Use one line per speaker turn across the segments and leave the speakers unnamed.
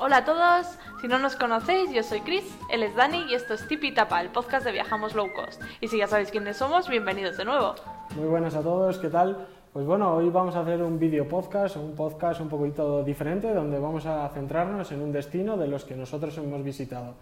Hola a todos, si no nos conocéis, yo soy Chris, él es Dani y esto es Tipi Tapa, el podcast de Viajamos Low Cost. Y si ya sabéis quiénes somos, bienvenidos de nuevo.
Muy buenas a todos, ¿qué tal? Pues bueno, hoy vamos a hacer un video podcast, un podcast un poquito diferente, donde vamos a centrarnos en un destino de los que nosotros hemos visitado.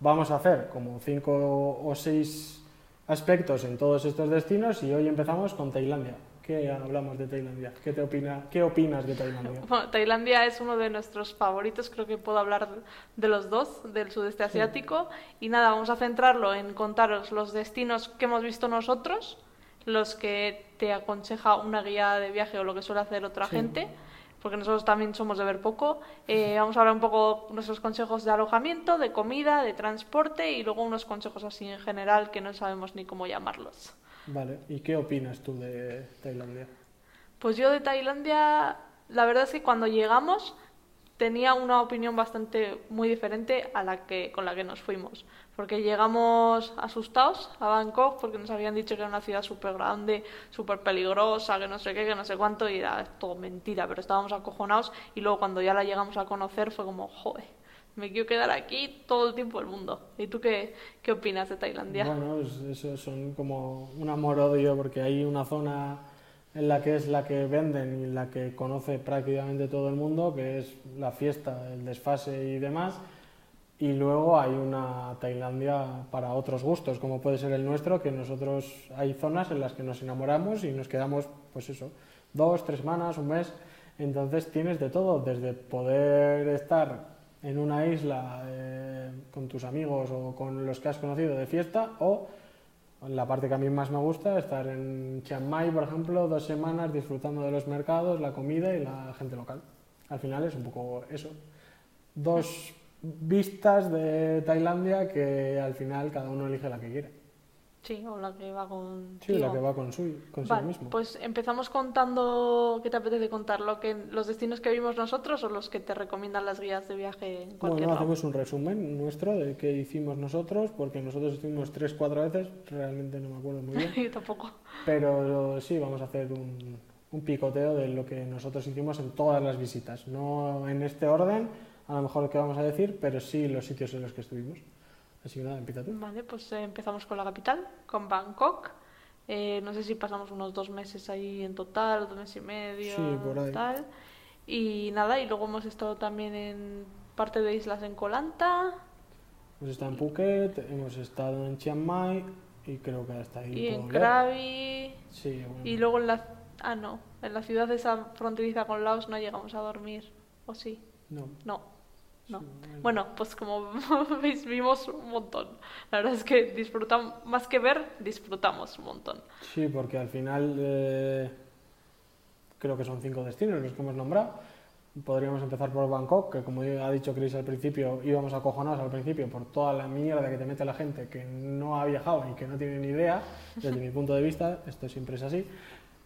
Vamos a hacer como cinco o seis aspectos en todos estos destinos y hoy empezamos con Tailandia. ¿Qué hablamos de Tailandia? ¿Qué, te opina, ¿Qué opinas de Tailandia?
Bueno, Tailandia es uno de nuestros favoritos, creo que puedo hablar de los dos, del sudeste asiático. Y nada, vamos a centrarlo en contaros los destinos que hemos visto nosotros, los que te aconseja una guía de viaje o lo que suele hacer otra gente, porque nosotros también somos de ver poco. Eh, vamos a hablar un poco nuestros consejos de alojamiento, de comida, de transporte y luego unos consejos así en general que no sabemos ni cómo llamarlos.
Vale, ¿y qué opinas tú de Tailandia?
Pues yo de Tailandia, la verdad es que cuando llegamos tenía una opinión bastante muy diferente a la que con la que nos fuimos, porque llegamos asustados a Bangkok porque nos habían dicho que era una ciudad súper grande, súper peligrosa, que no sé qué, que no sé cuánto y era todo mentira, pero estábamos acojonados y luego cuando ya la llegamos a conocer fue como, joder, me quiero quedar aquí todo el tiempo del mundo. ¿Y tú qué, qué opinas de Tailandia?
Bueno, eso son como un amor-odio porque hay una zona en la que es la que venden y la que conoce prácticamente todo el mundo, que es la fiesta, el desfase y demás. Y luego hay una Tailandia para otros gustos, como puede ser el nuestro, que nosotros hay zonas en las que nos enamoramos y nos quedamos, pues eso, dos, tres semanas, un mes. Entonces tienes de todo, desde poder estar en una isla eh, con tus amigos o con los que has conocido de fiesta o la parte que a mí más me gusta, estar en Chiang Mai, por ejemplo, dos semanas disfrutando de los mercados, la comida y la gente local. Al final es un poco eso. Dos vistas de Tailandia que al final cada uno elige la que quiere.
Sí, o la que va con.
Sí, la que va con, su, con
vale,
mismo.
Pues empezamos contando. ¿Qué te apetece contar? ¿Lo que, ¿Los destinos que vimos nosotros o los que te recomiendan las guías de viaje en cualquier
Bueno, hacemos un resumen nuestro de qué hicimos nosotros, porque nosotros estuvimos tres, cuatro veces, realmente no me acuerdo muy bien.
Yo tampoco.
Pero sí, vamos a hacer un, un picoteo de lo que nosotros hicimos en todas las visitas. No en este orden, a lo mejor lo que vamos a decir, pero sí los sitios en los que estuvimos. Así que nada, empieza tú.
Vale, pues eh, empezamos con la capital, con Bangkok. Eh, no sé si pasamos unos dos meses ahí en total, dos meses y medio,
sí, por ahí.
tal. Y nada, y luego hemos estado también en parte de islas en Koh Lanta.
Hemos estado en Phuket, hemos estado en Chiang Mai y creo que hasta ahí.
Y en Krabi.
Sí, bueno.
Y luego en la... Ah, no, en la ciudad de esa fronteriza con Laos no llegamos a dormir, ¿o sí?
No.
No. No. Bueno, pues como veis, vimos un montón. La verdad es que disfrutamos, más que ver, disfrutamos un montón.
Sí, porque al final eh, creo que son cinco destinos los que hemos nombrado. Podríamos empezar por Bangkok, que como ha dicho Chris al principio, íbamos acojonados al principio por toda la mierda que te mete la gente que no ha viajado y que no tiene ni idea, desde mi punto de vista, esto siempre es así.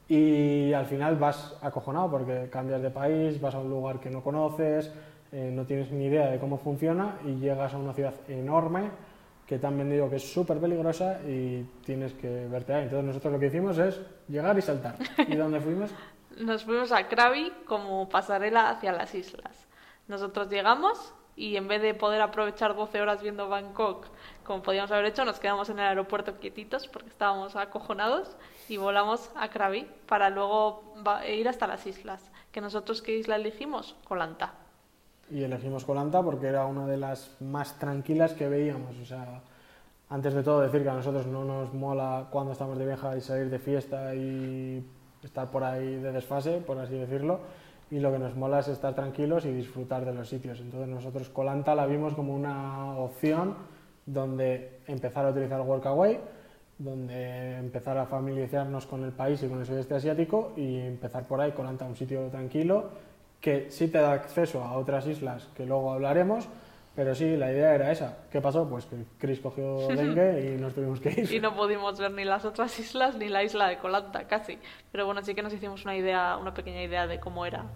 Y al final vas acojonado porque cambias de país, vas a un lugar que no conoces, eh, no tienes ni idea de cómo funciona y llegas a una ciudad enorme que te han vendido que es súper peligrosa y tienes que verte ahí. Entonces nosotros lo que hicimos es llegar y saltar. ¿Y dónde fuimos?
Nos fuimos a Krabi como pasarela hacia las islas. Nosotros llegamos y en vez de poder aprovechar 12 horas viendo Bangkok como podíamos haber hecho, nos quedamos en el aeropuerto quietitos porque estábamos acojonados y volamos a Krabi para luego ir hasta las islas. ¿Que nosotros qué isla elegimos? Colanta
y elegimos Colanta porque era una de las más tranquilas que veíamos. O sea, antes de todo decir que a nosotros no nos mola cuando estamos de viaje y salir de fiesta y estar por ahí de desfase, por así decirlo, y lo que nos mola es estar tranquilos y disfrutar de los sitios. Entonces nosotros Colanta la vimos como una opción donde empezar a utilizar Workaway, donde empezar a familiarizarnos con el país y con el sudeste asiático y empezar por ahí, Colanta, un sitio tranquilo que sí te da acceso a otras islas que luego hablaremos, pero sí, la idea era esa. ¿Qué pasó? Pues que Chris cogió dengue y nos tuvimos que ir.
Y no pudimos ver ni las otras islas ni la isla de Colanta, casi. Pero bueno, sí que nos hicimos una idea, una pequeña idea de cómo era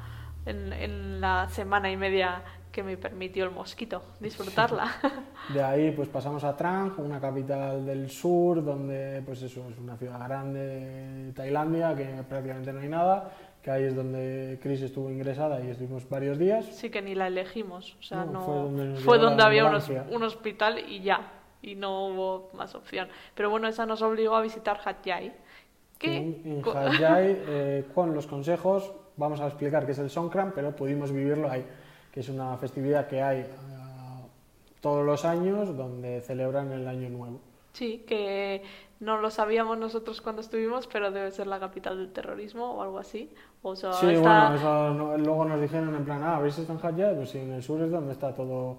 en, en la semana y media que me permitió el mosquito disfrutarla.
De ahí pues pasamos a Trang, una capital del sur, donde pues eso es una ciudad grande de Tailandia, que prácticamente no hay nada, que ahí es donde Chris estuvo ingresada y estuvimos varios días.
Sí, que ni la elegimos. O sea,
No,
no,
fue donde
fue donde había un,
ambulancia.
hos- un hospital y ya. Y no hubo más opción. Pero bueno, esa nos obligó a visitar Hatyai. Que
En, en Hajjai, eh, con los consejos, vamos a explicar qué es el Songkran, pero pudimos vivirlo ahí, que es una festividad que hay ah, todos los años donde celebran el Año Nuevo.
Sí, que no lo sabíamos nosotros cuando estuvimos, pero debe ser la capital del terrorismo o algo así. O sea,
Sí,
está-
bueno, eso no- luego nos dijeron en plan, ah, ¿habéis estado en Hajjai? Pues sí, en el sur es donde está todo,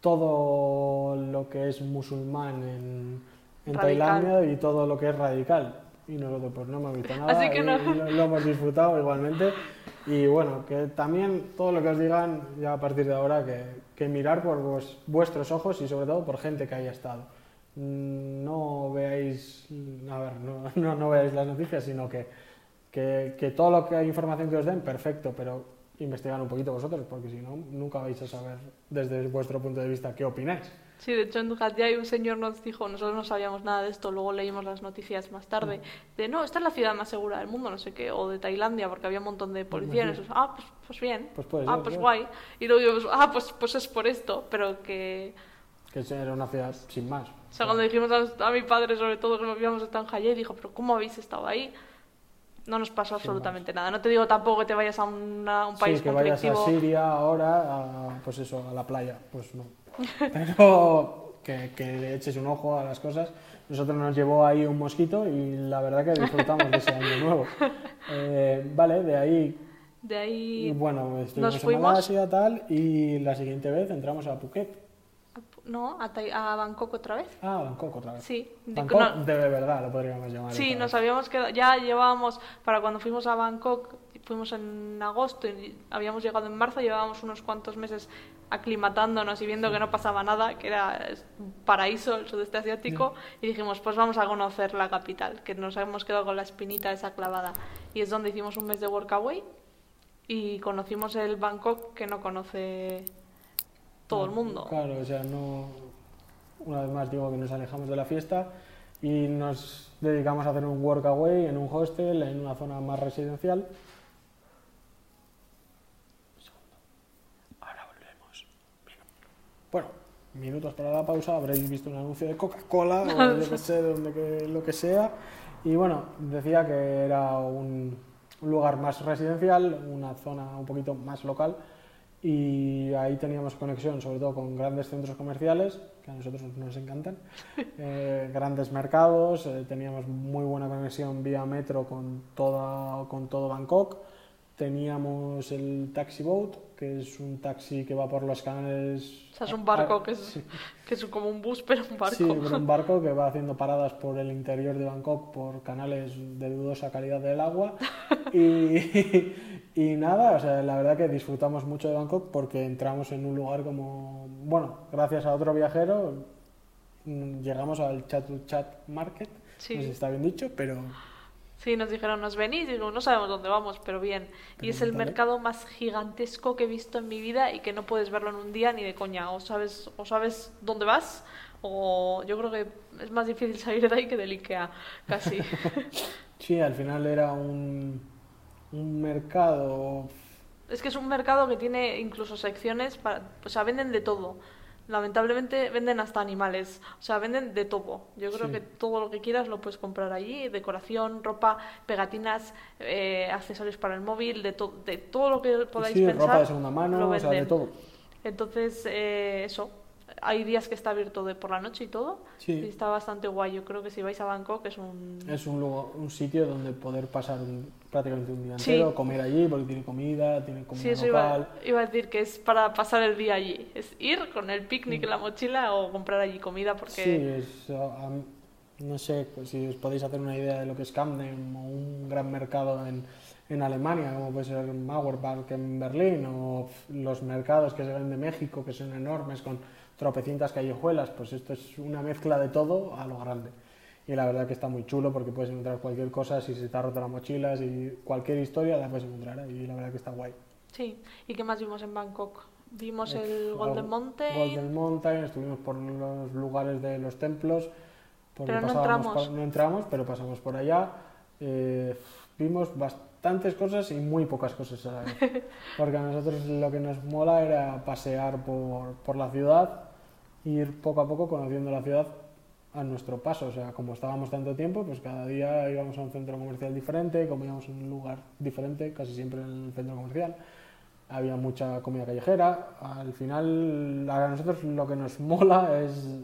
todo lo que es musulmán en, en. Tailandia y todo lo que es radical. Y nosotros pues no hemos visto nada
Así que no.
lo, lo hemos disfrutado igualmente. Y bueno, que también todo lo que os digan ya a partir de ahora, que, que mirar por vos- vuestros ojos y sobre todo por gente que haya estado. Mm, No veáis, a ver, no, no, no veáis las noticias, sino que, que, que todo lo que hay información que os den, perfecto, pero investigar un poquito vosotros, porque si no, nunca vais a saber desde vuestro punto de vista qué opináis.
Sí, de hecho en Hatyai un señor nos dijo, nosotros no sabíamos nada de esto, luego leímos las noticias más tarde, de no, esta es la ciudad más segura del mundo, no sé qué, o de Tailandia, porque había un montón de policías. nosotros, ah, pues, pues bien,
Pues puede
ah,
ser,
pues
claro.
guay. Y luego digo, ah, pues, pues es por esto, pero que...
Que era una ciudad sin más.
O sea, cuando dijimos a, a mi padre, sobre todo, que nos habíamos estado en Hatyai, dijo, pero ¿cómo habéis estado ahí? No nos pasó absolutamente nada. No te digo tampoco que te vayas a una- un país
sí, que vayas a. Siria ahora, a, pues eso, a la playa, pues no. Pero que, que le eches un ojo a las cosas. Nosotros nos llevó ahí un mosquito y la verdad que disfrutamos de ese año nuevo. Eh, vale, de ahí,
De
y
ahí,
bueno, estuvimos en
fuimos.
Malasia tal y la siguiente vez entramos a Phuket.
¿No? A, Tai- a Bangkok otra vez.
Ah, Bangkok otra vez.
Sí, de-
Bangkok
no-
de verdad lo podríamos llamar.
Sí, nos
vez.
habíamos quedado, ya llevábamos, para cuando fuimos a Bangkok, fuimos en agosto y habíamos llegado en marzo, llevábamos unos cuantos meses aclimatándonos y viendo que no pasaba nada, que era paraíso el sudeste asiático, y dijimos, pues vamos a conocer la capital, que nos hemos quedado con la espinita esa clavada. Y es donde hicimos un mes de workaway y conocimos el Bangkok que no conoce todo el mundo.
Claro, o sea, no. Una vez más digo que nos alejamos de la fiesta y nos dedicamos a hacer un workaway en un hostel, en una zona más residencial. Ahora volvemos. Bueno, minutos para la pausa, habréis visto un anuncio de Coca-Cola o yo que sé, de donde que, lo que sea. Y bueno, decía que era un, un lugar más residencial, una zona un poquito más local y ahí teníamos conexión sobre todo con grandes centros comerciales que a nosotros nos encantan, eh, grandes mercados, eh, teníamos muy buena conexión vía metro con, toda, con todo Bangkok, teníamos el taxi boat, que es un taxi que va por los canales...
O sea, es un barco
Ah,
que es,
sí.
que es como un bus, pero un barco.
Sí, pero un barco que va haciendo paradas por el interior de Bangkok por canales de dudosa calidad del agua. Y, y nada, o sea, la verdad que disfrutamos mucho de Bangkok porque entramos en un lugar como, bueno, gracias a otro viajero, mm, llegamos al Chat Market,
Sí.
no sé si está bien dicho, pero
Sí, nos dijeron, nos venís, digo, no sabemos dónde vamos, pero bien. y es el
vale.
mercado más gigantesco que he visto en mi vida y que no puedes verlo en un día ni de coña. O sabes, o sabes dónde vas, o yo creo que es más difícil salir de ahí que del Ikea, casi.
sí, al final era un, un mercado
es que es un mercado que tiene incluso secciones para, o sea, venden de todo. Lamentablemente venden hasta animales, o sea, venden de todo. Yo creo
Sí.
que todo lo que quieras lo puedes comprar allí, decoración, ropa, pegatinas, eh, accesorios para el móvil, de, to- de todo lo que podáis
sí,
pensar.
ropa de segunda mano, o sea, de todo.
Entonces, eh, eso. Hay días que está abierto de por la noche y todo.
Sí.
Y está bastante guay. Yo creo que si vais a Bangkok es un...
Es un, lugar, un sitio donde poder pasar un- prácticamente un día
Sí.
entero, comer allí, porque tiene comida, tiene comida
Sí, eso
local.
iba, iba a decir que es para pasar el día allí. Es ir con el picnic en la mochila o comprar allí comida porque...
Sí, es, no sé pues, si os podéis hacer una idea de lo que es Camden o un gran mercado en, en Alemania, como puede ser Mauerpark en Berlín, o los mercados que se ven de México, que son enormes, con tropecientas callejuelas, pues esto es una mezcla de todo a lo grande. Y la verdad que está muy chulo porque puedes encontrar cualquier cosa, si se te ha roto la mochila, si cualquier historia la puedes encontrar ahí, y la verdad que está guay.
Sí. ¿Y qué más vimos en Bangkok? Vimos
Eh,
el Golden
Gol-
Mountain.
Golden Mountain, estuvimos por los lugares de los templos.
Pero no entramos.
por- no entramos, pero pasamos por allá. Eh, vimos bast- bastantes cosas y muy pocas cosas a la vez. Porque a nosotros lo que nos mola era pasear por, por la ciudad, ir poco a poco conociendo la ciudad a nuestro paso. O sea, como estábamos tanto tiempo, pues cada día íbamos a un centro comercial diferente, comíamos en un lugar diferente, casi siempre en el centro comercial. Había mucha comida callejera. Al final, a nosotros lo que nos mola es,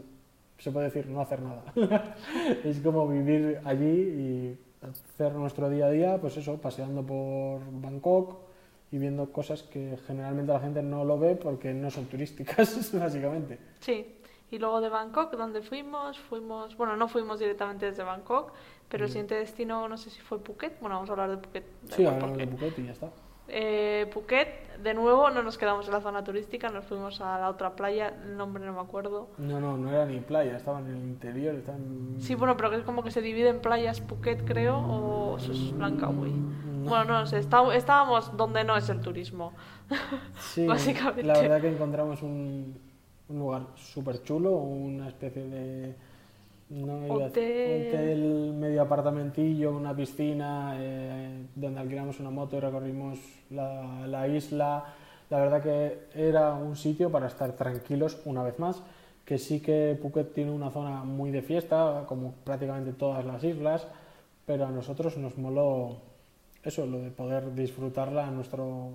se puede decir, no hacer nada. es como vivir allí y hacer nuestro día a día, pues eso, paseando por Bangkok y viendo cosas que generalmente la gente no lo ve porque no son turísticas, básicamente.
Sí, y luego de Bangkok, donde fuimos, fuimos, bueno, no fuimos directamente desde Bangkok, pero el
Mm.
siguiente destino, no sé si fue Phuket, bueno, vamos a hablar de Phuket.
Sí, hablamos de Phuket y ya está.
Eh, Phuket, de nuevo, no nos quedamos en la zona turística, nos fuimos a la otra playa, el nombre no me acuerdo.
No, no, no era ni playa, estaba en el interior, estaba en...
Sí, bueno, pero es como que se divide en playas Phuket, creo, o eso es Langkawi.
No.
Bueno, no sé, está- estábamos donde no es el turismo.
Sí,
básicamente.
La verdad que encontramos un, un lugar súper chulo, una especie de... No
Hotel.
hotel, medio apartamentillo, una piscina, eh, donde alquilamos una moto y recorrimos la, la isla. La verdad que era un sitio para estar tranquilos una vez más, que sí que Phuket tiene una zona muy de fiesta, como prácticamente todas las islas, pero a nosotros nos moló eso, lo de poder disfrutarla a nuestro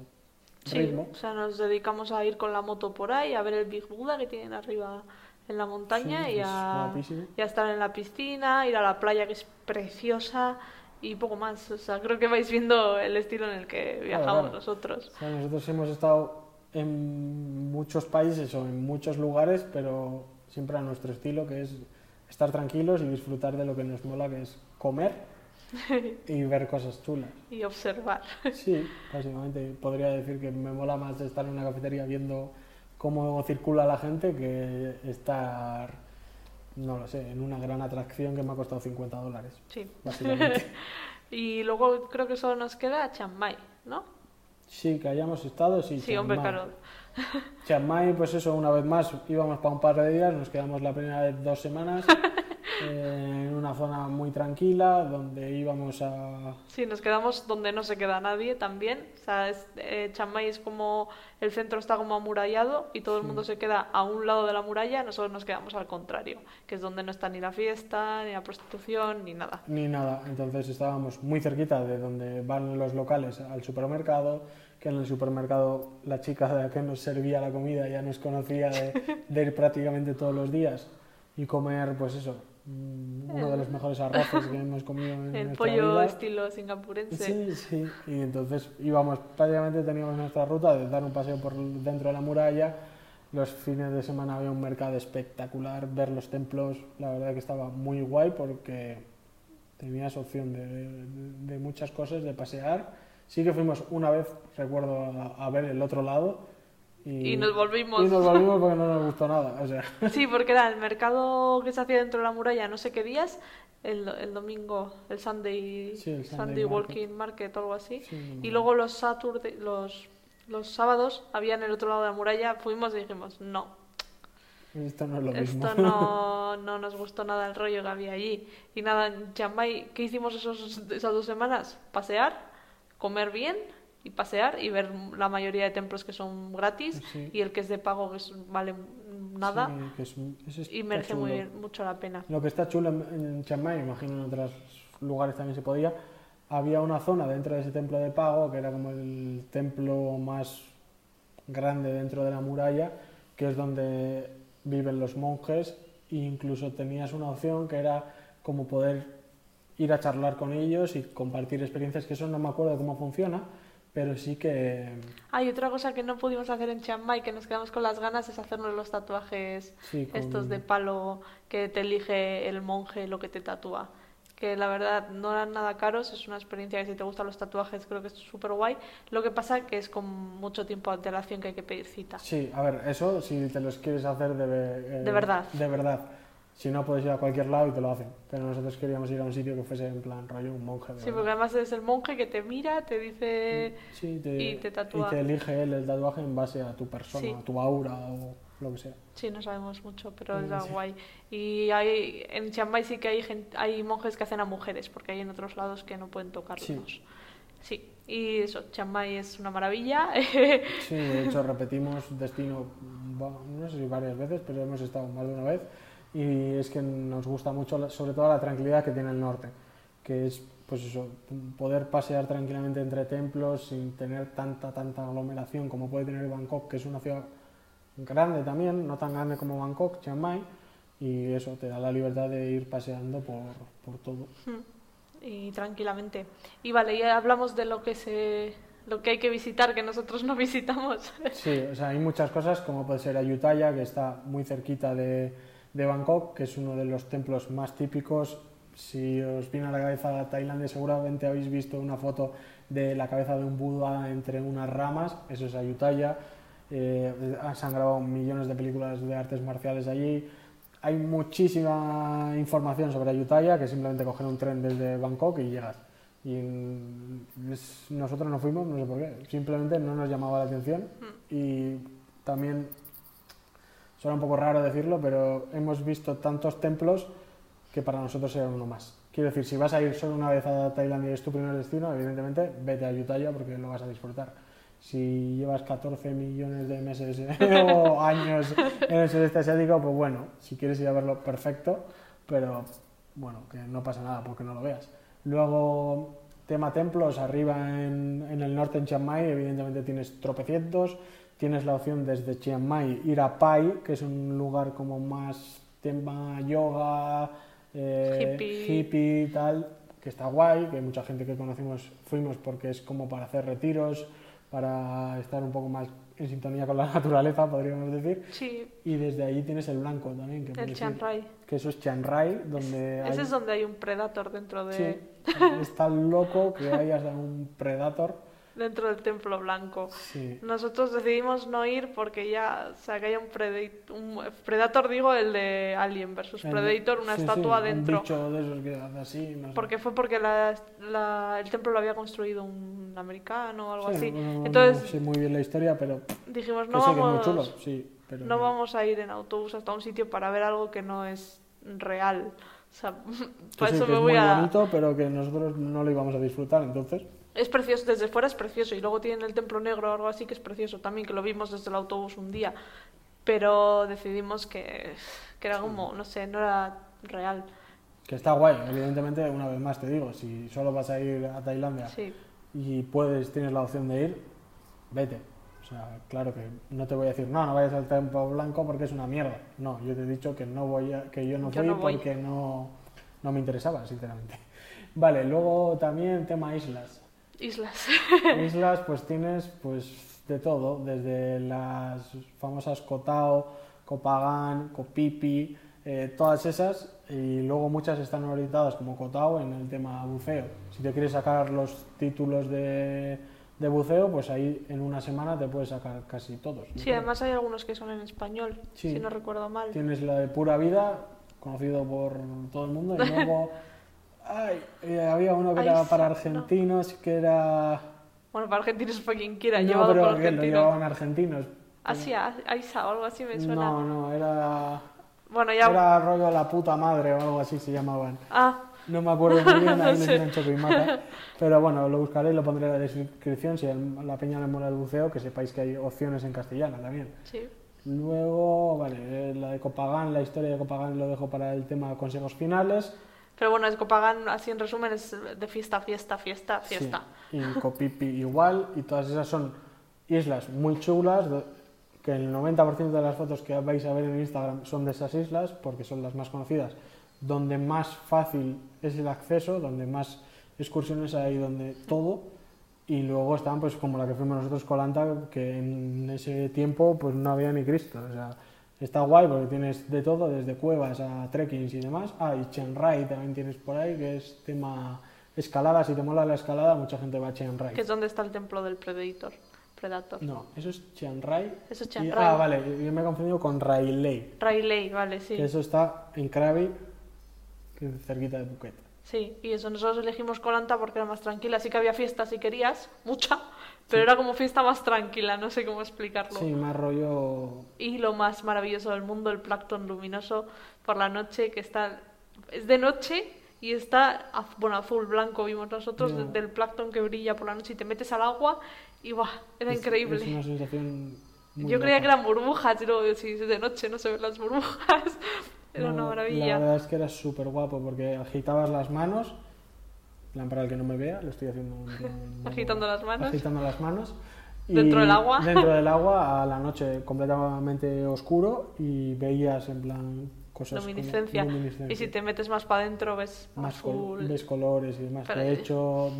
Sí,
ritmo.
o sea, nos dedicamos a ir con la moto por ahí, a ver el Big Buddha que tienen arriba en la montaña
Sí,
y, a,
guapísimo.
y a estar en la piscina, ir a la playa que es preciosa y poco más. O sea, creo que vais viendo el estilo en el que viajamos
claro.
nosotros.
O sea, nosotros hemos estado en muchos países o en muchos lugares, pero siempre a nuestro estilo, que es estar tranquilos y disfrutar de lo que nos mola, que es comer y ver cosas chulas.
y observar.
Sí, básicamente podría decir que me mola más estar en una cafetería viendo cómo circula la gente que estar, no lo sé, en una gran atracción que me ha costado 50 dólares,
Sí.
básicamente.
Y luego creo que solo nos queda Chiang Mai, ¿no?
Sí, que hayamos estado, sí.
Sí,
Chiang
hombre,
Mai.
claro.
Chiang Mai, pues eso, una vez más, íbamos para un par de días, nos quedamos la primera vez dos semanas eh, una zona muy tranquila, donde íbamos a...
Sí, nos quedamos donde no se queda nadie también. O sea, es, eh, Chiang Mai es como el centro está como amurallado y todo el
Sí.
mundo se queda a un lado de la muralla, nosotros nos quedamos al contrario, que es donde no está ni la fiesta, ni la prostitución, ni nada.
Ni nada, entonces estábamos muy cerquita de donde van los locales al supermercado, que en el supermercado la chica que nos servía la comida ya nos conocía de, de ir prácticamente todos los días y comer, pues eso, uno de los mejores arroces que hemos comido en
El pollo
vida.
estilo singapurense.
Sí, sí. Y entonces íbamos, prácticamente teníamos nuestra ruta de dar un paseo por dentro de la muralla. Los fines de semana había un mercado espectacular, ver los templos, la verdad que estaba muy guay porque tenías opción de, de- de muchas cosas, de pasear. Sí que fuimos una vez, recuerdo, a, a ver el otro lado. Y,
Y nos volvimos.
y nos volvimos porque no nos gustó nada. O sea,
Sí, porque era el mercado que se hacía dentro de la muralla, no sé qué días, el, el domingo, el Sunday,
Sí, el Sunday
Sunday. Walking Market o algo así.
sí,
Y luego los Saturday, los, los sábados había en el otro lado de la muralla, fuimos y dijimos, no,
esto no es lo mismo.
esto no, no nos gustó nada el rollo que había allí. Y nada, en Chiang Mai, ¿qué hicimos esos, esas dos semanas? Pasear, comer bien y pasear y ver la mayoría de templos que son gratis
Sí.
y el que es de pago que es- vale nada
Sí, que es,
y merece muy bien- mucho la pena.
Lo que está chulo en, en Chiang Mai, imagino en otros lugares también se podía, había una zona dentro de ese templo de pago que era como el templo más grande dentro de la muralla, que es donde viven los monjes, e incluso tenías una opción que era como poder ir a charlar con ellos y compartir experiencias, que eso no me acuerdo de cómo funciona, pero sí que
Hay otra cosa que no pudimos hacer en Chiang Mai, que nos quedamos con las ganas, es hacernos los tatuajes
sí, con-
estos de palo que te elige el monje lo que te tatúa. Que la verdad no eran nada caros, es una experiencia que si te gustan los tatuajes creo que es súper guay. Lo que pasa que es con mucho tiempo de antelación que hay que pedir cita.
Sí, a ver, eso si te los quieres hacer de, eh,
De verdad.
De verdad. Si no, puedes ir a cualquier lado y te lo hacen. Pero nosotros queríamos ir a un sitio que fuese en plan rollo un monje. de
Sí,
verdad.
porque además es el monje que te mira, te dice...
Sí, te,
y te tatúa.
y te elige él el tatuaje en base a tu persona,
Sí.
a tu aura o lo que sea.
Sí, no sabemos mucho, pero es guay. Y hay, en Chiang Mai sí que hay, gen- hay monjes que hacen a mujeres, porque hay en otros lados que no pueden tocarlos. Sí, y eso, Chiang Mai es una maravilla.
Sí, de hecho repetimos destino, no sé si varias veces, pero hemos estado más de una vez y es que nos gusta mucho, sobre todo la tranquilidad que tiene el norte, que es pues eso, poder pasear tranquilamente entre templos sin tener tanta, tanta aglomeración como puede tener Bangkok, que es una ciudad grande también, no tan grande como Bangkok, Chiang Mai, y eso te da la libertad de ir paseando por, por todo.
y tranquilamente. Y vale, ya hablamos de lo que se lo que hay que visitar que nosotros no visitamos.
Sí, o sea, hay muchas cosas, como puede ser Ayutthaya, que está muy cerquita de, de Bangkok, que es uno de los templos más típicos. Si os viene a la cabeza Tailandia, seguramente habéis visto una foto de la cabeza de un Buda entre unas ramas, eso es Ayutthaya. Eh, se han grabado millones de películas de artes marciales allí. Hay muchísima información sobre Ayutthaya, que simplemente coger un tren desde Bangkok y llegas. Y mm, nosotros no fuimos, no sé por qué, simplemente no nos llamaba la atención. Y también, suena un poco raro decirlo, pero hemos visto tantos templos que para nosotros era uno más. Quiero decir, si vas a ir solo una vez a Tailandia y es tu primer destino, evidentemente vete a Ayutthaya porque lo vas a disfrutar. Si llevas 14 millones de meses eh, o años en el sudeste asiático, pues bueno, si quieres ir a verlo, perfecto, pero bueno, que no pasa nada porque no lo veas. Luego, tema templos, arriba en, en el norte, en Chiang Mai, evidentemente tienes tropecientos, tienes la opción desde Chiang Mai ir a Pai, que es un lugar como más tema yoga, eh,
Hippie.
hippie y tal, que está guay, que mucha gente que conocimos fuimos porque es como para hacer retiros, para estar un poco más en sintonía con la naturaleza, podríamos decir.
Sí,
Y desde ahí tienes el blanco también, que,
el Chiang Rai.
que eso es Chiang Rai, donde hay...
Ese es donde hay un predator dentro de
Sí, es tan loco que hay hasta un predator.
dentro del templo blanco.
Sí,
Nosotros decidimos no ir porque ya, o sea, que haya un, Predator, un Predator, digo, el de Alien versus
El-
Predator, una
sí, sí,
estatua dentro.
Un bicho de esos que hace así, no sé.
Porque fue porque la- la- el templo lo había construido un americano o algo
Sí,
así.
no- no
Entonces
sé muy bien la historia, pero
dijimos, no
sí,
vamos,
chulo, sí. Pero
no vamos a ir en autobús hasta un sitio para ver algo que no es real. O sea, para
sí,
eso
que
me
es
voy
muy
a...
bonito, pero que nosotros no lo íbamos a disfrutar, entonces...
Es precioso, desde fuera es precioso. Y luego tienen el templo negro o algo así que es precioso también, que lo vimos desde el autobús un día. Pero decidimos que, que era como, no sé, no era real.
Que está guay, evidentemente, una vez más te digo, si solo vas a ir a Tailandia
Sí,
y puedes, tienes la opción de ir, vete. O sea, claro que no te voy a decir, no, no vayas al Templo Blanco porque es una mierda. No, yo te he dicho que no voy a, que yo no
Yo
fui
no voy.
porque no, no me interesaba, sinceramente. Vale, luego también tema islas.
Islas.
Islas, pues tienes pues de todo, desde las famosas Koh Tao, Kopagan, Kopipi, eh, todas esas, y luego muchas están orientadas como Koh Tao en el tema buceo. Si te quieres sacar los títulos de, de buceo, pues ahí en una semana te puedes sacar casi todos.
Sí,
creo.
además hay algunos que son en español,
Sí.
si no recuerdo mal.
Tienes la de Pura Vida, conocido por todo el mundo, y luego ay, eh, había uno que
Ay,
era para
no.
argentinos, que era...
Bueno, para argentinos para quien quiera,
No,
llevado
pero
por
que lo
argentinos.
llevaban argentinos.
Asia, Aisa o algo así me suena.
No, no, era,
Bueno, ya...
era rollo la puta madre o algo así se llamaban.
Ah,
No me acuerdo muy bien,
No
ahí mata. Pero bueno, lo buscaré y lo pondré en la descripción. Si la peña le mola el buceo, que sepáis que hay opciones en castellano también.
sí.
Luego, vale, eh, la de Copagán, la historia de Copagán lo dejo para el tema consejos finales.
Pero bueno, es Copagan, así en resumen, es de fiesta, fiesta, fiesta, fiesta.
Sí, y Copipi igual, y todas esas son islas muy chulas, que el 90% de las fotos que vais a ver en Instagram son de esas islas, porque son las más conocidas, donde más fácil es el acceso, donde más excursiones hay, donde todo, y luego están pues como la que fuimos nosotros Colanta, que en ese tiempo pues no había ni Cristo, o sea, está guay porque tienes de todo, desde cuevas a trekkings y demás, ah, y Chiang Rai también tienes por ahí, que es tema escalada, si te mola la escalada, mucha gente va a Chiang Rai.
Que es donde está el templo del Predator. Predator.
No, eso es Chiang Rai.
Eso es
y-
Chiang
ah, vale, yo me he confundido con Railay,
Railay, vale, sí.
que eso está en Krabi, cerquita de Phuket.
Sí, y eso nosotros elegimos Colanta porque era más tranquila. Sí que había fiesta si querías, mucha, pero era como fiesta más tranquila, no sé cómo explicarlo.
Sí, más rollo...
Y lo más maravilloso del mundo, el plancton luminoso por la noche que está... Es de noche y está, bueno, azul, blanco vimos nosotros, del plancton que brilla por la noche y te metes al agua y ¡buah! Era
Es-
increíble.
Es una sensación muy
Yo creía que
loca.
eran burbujas, y luego si es de noche no se ven las burbujas. Era
No,
una
La
maravilla.
verdad es que era súper guapo porque agitabas las manos, plan para el que no me vea, lo estoy haciendo
Agitando las manos.
agitando las manos. y
Dentro del agua.
Dentro del agua a la noche completamente oscuro y veías en plan cosas como
Luminiscencia.
luminiscencia.
Y si te metes más para adentro ves
más col-
azul.
ves colores y demás.
Pero-
de hecho,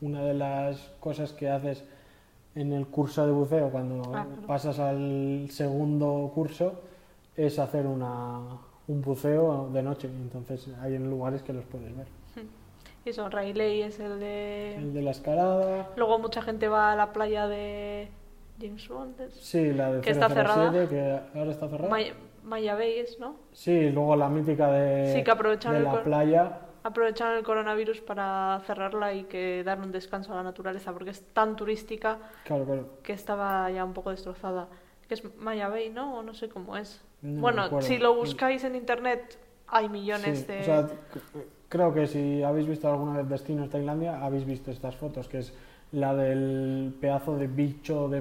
una de las cosas que haces en el curso de buceo cuando
Ah, claro.
pasas al segundo curso es hacer una, un buceo de noche. Entonces hay en lugares que los puedes ver.
Y eso, Rayleigh es el de...
El de la escalada,
Luego mucha gente va a la playa de James Bond.
sí, la de
Que está
007, que ahora está cerrada.
Maya, Maya Bay es, ¿no?
Sí, luego la mítica de,
Sí, que aprovecharon
de la playa.
Aprovecharon el coronavirus para cerrarla y que dar un descanso a la naturaleza, porque es tan turística
Claro, claro.
que estaba ya un poco destrozada. Que es Maya Bay, ¿no? O no sé cómo es.
No
bueno, si lo buscáis en internet, hay millones
Sí,
de...
o sea, creo que si habéis visto alguna vez Destinos Tailandia, habéis visto estas fotos, que es la del pedazo de bicho de,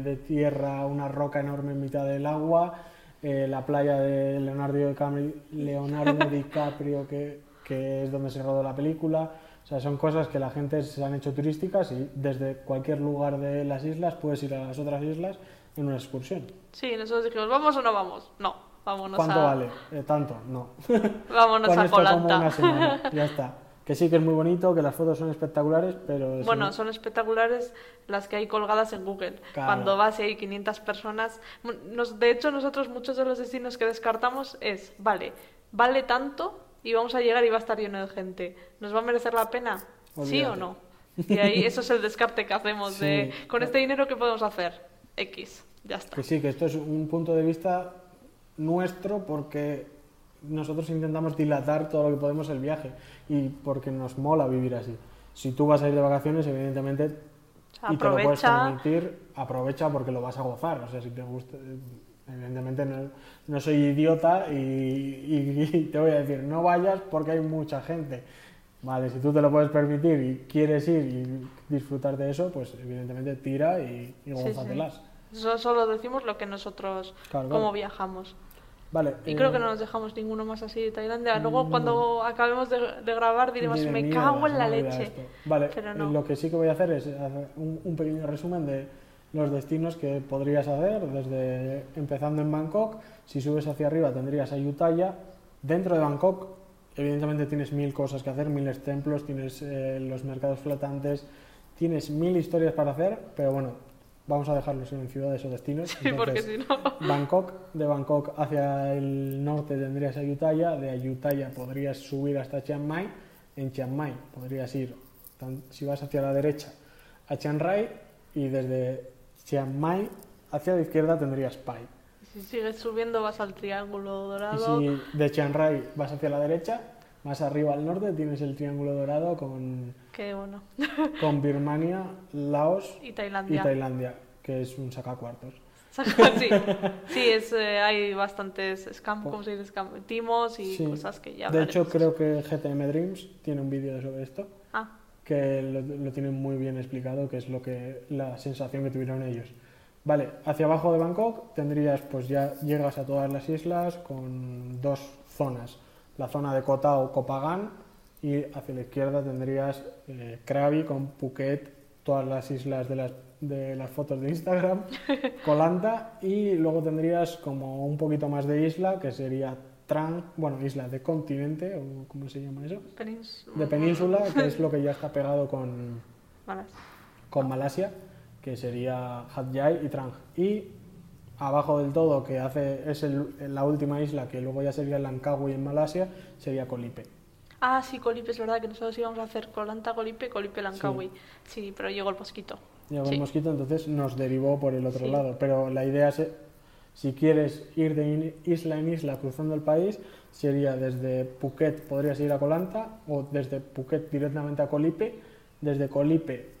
de tierra, una roca enorme en mitad del agua, eh, la playa de Leonardo DiCaprio, Leonardo DiCaprio que, que es donde se rodó la película. O sea, son cosas que la gente se han hecho turísticas y desde cualquier lugar de las islas puedes ir a las otras islas en una excursión.
Sí, nosotros dijimos, ¿vamos o no vamos? No, vámonos
¿Cuánto
a...
vale? Eh, tanto, no.
Vámonos
Con
a
esto como una semana, ya está. Que sí que es muy bonito, que las fotos son espectaculares, pero...
Bueno,
no-
son espectaculares las que hay colgadas en Google.
Claro.
Cuando vas y hay 500 personas. Nos- de hecho, nosotros muchos de los destinos que descartamos es, vale, vale tanto y vamos a llegar y va a estar lleno de gente. ¿Nos va a merecer la pena? ¿Sí o no? Y ahí eso es el descarte que hacemos de, con este dinero, ¿qué podemos hacer? X, ya está.
Que sí, que esto es un punto de vista nuestro porque nosotros intentamos dilatar todo lo que podemos el viaje y porque nos mola vivir así. Si tú vas a ir de vacaciones, evidentemente, y te lo puedes
Aprovecha.
permitir, aprovecha porque lo vas a gozar. O sea, si te gusta, evidentemente no, no soy idiota y, y- y te voy a decir, no vayas porque hay mucha gente. Vale, si tú te lo puedes permitir y quieres ir y disfrutar de eso, pues evidentemente tira y, y
Sí, sí.
gózatelas.
Eso solo decimos lo que nosotros,
Claro,
cómo
claro.
viajamos.
Vale.
Y
eh,
creo que no nos dejamos ninguno más así de Tailandia. Luego,
no.
cuando acabemos de, de grabar, diremos, me
"Mierda,
cago en la leche.
esto". Vale,
Pero
eh,
no.
lo que sí que voy a hacer es hacer un, un pequeño resumen de los destinos que podrías hacer, desde empezando en Bangkok, si subes hacia arriba tendrías Ayutthaya, dentro de Bangkok evidentemente tienes mil cosas que hacer, miles templos, tienes eh, los mercados flotantes, tienes mil historias para hacer, pero bueno, vamos a dejarlos en ciudades o destinos.
Sí, porque
Entonces,
si no...
Bangkok, de Bangkok hacia el norte tendrías Ayutthaya, de Ayutthaya podrías subir hasta Chiang Mai, en Chiang Mai podrías ir, si vas hacia la derecha, a Chiang Rai y desde Chiang Mai hacia la izquierda tendrías Pai.
Si sigues subiendo vas al triángulo
Y
dorado.
si de Chiang Rai vas hacia la derecha, más arriba al norte tienes el triángulo dorado con,
Que bueno.
con Birmania, Laos
Y
y
Tailandia.
Tailandia, que es un sacacuartos.
sí, sí es, eh, hay bastantes scam, ¿cómo se dice? Scam, timos y
Sí.
cosas que ya
De hecho, creo que GTM Dreams tiene un vídeo sobre esto.
Ah,
que lo, lo tienen muy bien explicado, que es lo que la sensación que tuvieron ellos. Vale, hacia abajo de Bangkok tendrías, pues ya llegas a todas las islas con dos zonas, la zona de Koh Tao, Koh Phangan y hacia la izquierda tendrías eh, Krabi con Phuket, todas las islas de las, de las fotos de Instagram, Koh Lanta y luego tendrías como un poquito más de isla que sería Trang, bueno, isla de continente o ¿cómo se llama eso?
penins-
de península, que es lo que ya está pegado con,
Malas.
con Malasia, que sería Hat Yai y Trang. Y abajo del todo, que hace es el- la última isla, que luego ya sería Langkawi en Malasia, sería Colipe.
Ah, sí, Colipe, es verdad que nosotros íbamos a hacer Colanta, Colipe, Colipe, Langkawi. Sí, pero llegó el mosquito.
Llegó
Sí.
el mosquito, entonces nos derivó por el otro
Sí.
lado. Pero la idea es, si quieres ir de isla en isla cruzando el país, sería desde Phuket podrías ir a Koh Lanta o desde Phuket directamente a Colipe, desde Colipe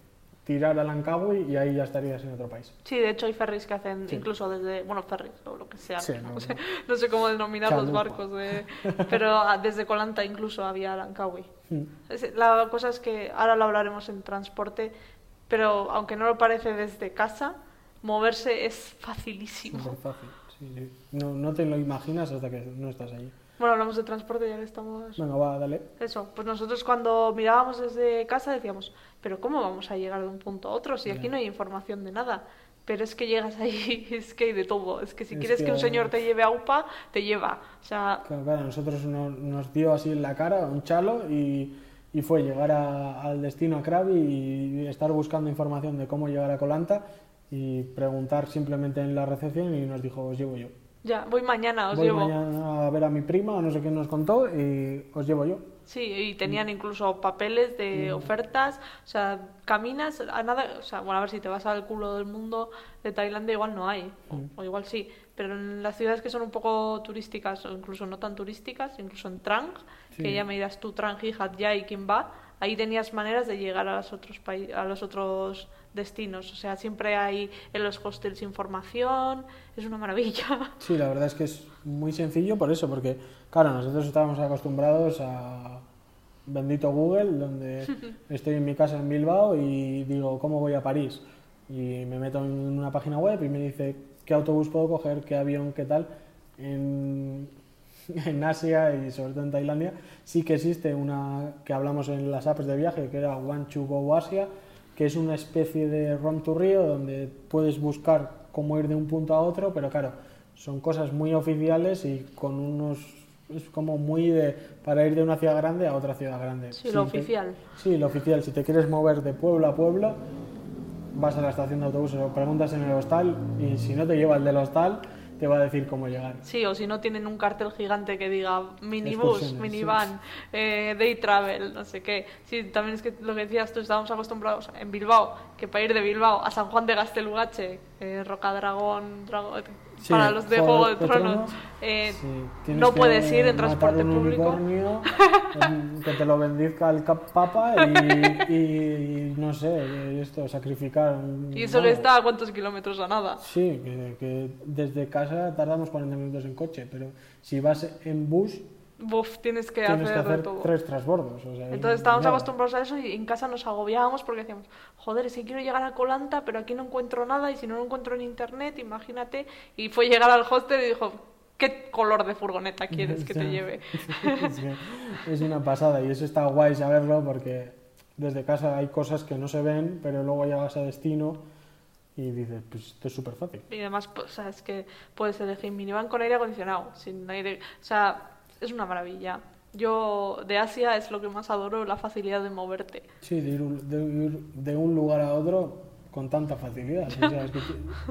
tirar a Langkawi y ahí ya estarías en otro país.
Sí, de hecho hay ferries que hacen
Sí.
incluso desde, bueno, ferries o lo que sea,
Sí,
no,
no,
sé,
no.
sé cómo denominar los barcos, de- pero desde Colanta incluso había Langkawi.
Mm.
Es- La cosa es que ahora lo hablaremos en transporte, pero aunque no lo parece desde casa, moverse es facilísimo.
Súper fácil. sí. No, no te lo imaginas hasta que no estás allí.
Bueno, hablamos de transporte ya que estamos...
Venga, va, dale.
Eso, pues nosotros cuando mirábamos desde casa decíamos, pero ¿cómo vamos a llegar de un punto a otro si aquí no hay información de nada? Pero es que llegas ahí, es que hay de todo. Es que si
Es
quieres que,
que-
un señor te lleve a UPA, te lleva. O sea,
Claro, claro, a nosotros no- nos dio así en la cara un chalo y, y fue llegar a- al destino a Krabi y estar buscando información de cómo llegar a Colanta y preguntar simplemente en la recepción y nos dijo, os llevo yo.
Ya, voy mañana, os
Voy
llevo.
mañana a ver a mi prima, no sé quién nos contó, y os llevo yo.
Sí, y tenían incluso papeles de ofertas, o sea, caminas a nada, o sea, bueno, a ver si te vas al culo del mundo de Tailandia igual no hay, o, o igual sí, pero en las ciudades que son un poco turísticas o incluso no tan turísticas, incluso en Trang,
Sí.
que ya me dirás tú Trang y Hat Yai y Kimba, ahí tenías maneras de llegar a los otros a los otros destinos, o sea, siempre hay en los hostels información, es una maravilla.
Sí, la verdad es que es muy sencillo por eso, porque, claro, nosotros estábamos acostumbrados a bendito Google, donde estoy en mi casa en Bilbao y digo, ¿cómo voy a París? Y me meto en una página web y me dice qué autobús puedo coger, qué avión, qué tal. En, en Asia y sobre todo en Tailandia sí que existe una que hablamos en las apps de viaje, que era One to Go Asia, que es una especie de Rom to Rio donde puedes buscar cómo ir de un punto a otro, pero claro, son cosas muy oficiales y con unos es como muy de para ir de una ciudad grande a otra ciudad grande.
Sí,
Si
lo
te-
oficial.
Sí, lo oficial. Si te quieres mover de pueblo a pueblo, vas a la estación de autobuses o preguntas en el hostal y si no te lleva el del hostal, te va a decir cómo llegar.
Sí, o si no tienen un cartel gigante que diga minibús, minivan, eh, day travel, no sé qué. Sí, también es que lo que decías tú, estábamos acostumbrados en Bilbao, que para ir de Bilbao a San Juan de Gastelugache, eh, Rocadragón, Drago-
Sí,
para los de
Juego de
de Tronos,
Tronos,
eh,
Sí,
no puedes ir en transporte
un
público.
que te lo bendizca el papa y, y- y no sé, esto, sacrificar.
Y eso que está a cuántos kilómetros a nada.
Sí, que, que desde casa tardamos 40 minutos en coche, pero si vas en bus
Buf, tienes que
tienes
hacer
que
de
hacer
todo.
tres transbordos. O sea, es
Entonces estábamos
nada.
acostumbrados a eso y en casa nos agobiábamos porque decíamos, joder, es que quiero llegar a Colanta, pero aquí no encuentro nada y si no lo encuentro en internet, imagínate. Y fue llegar al hostel y dijo, ¿qué color de furgoneta quieres que te lleve?
es una pasada y eso está guay saberlo porque desde casa hay cosas que no se ven, pero luego llegas a destino y dices, pues esto es súper fácil.
Y además, pues, o sea, es que puedes elegir minivan con aire acondicionado, sin aire... O sea, es una maravilla. Yo de Asia es lo que más adoro, la facilidad de moverte.
Sí, de ir, de ir de un lugar a otro con tanta facilidad. O sea, es que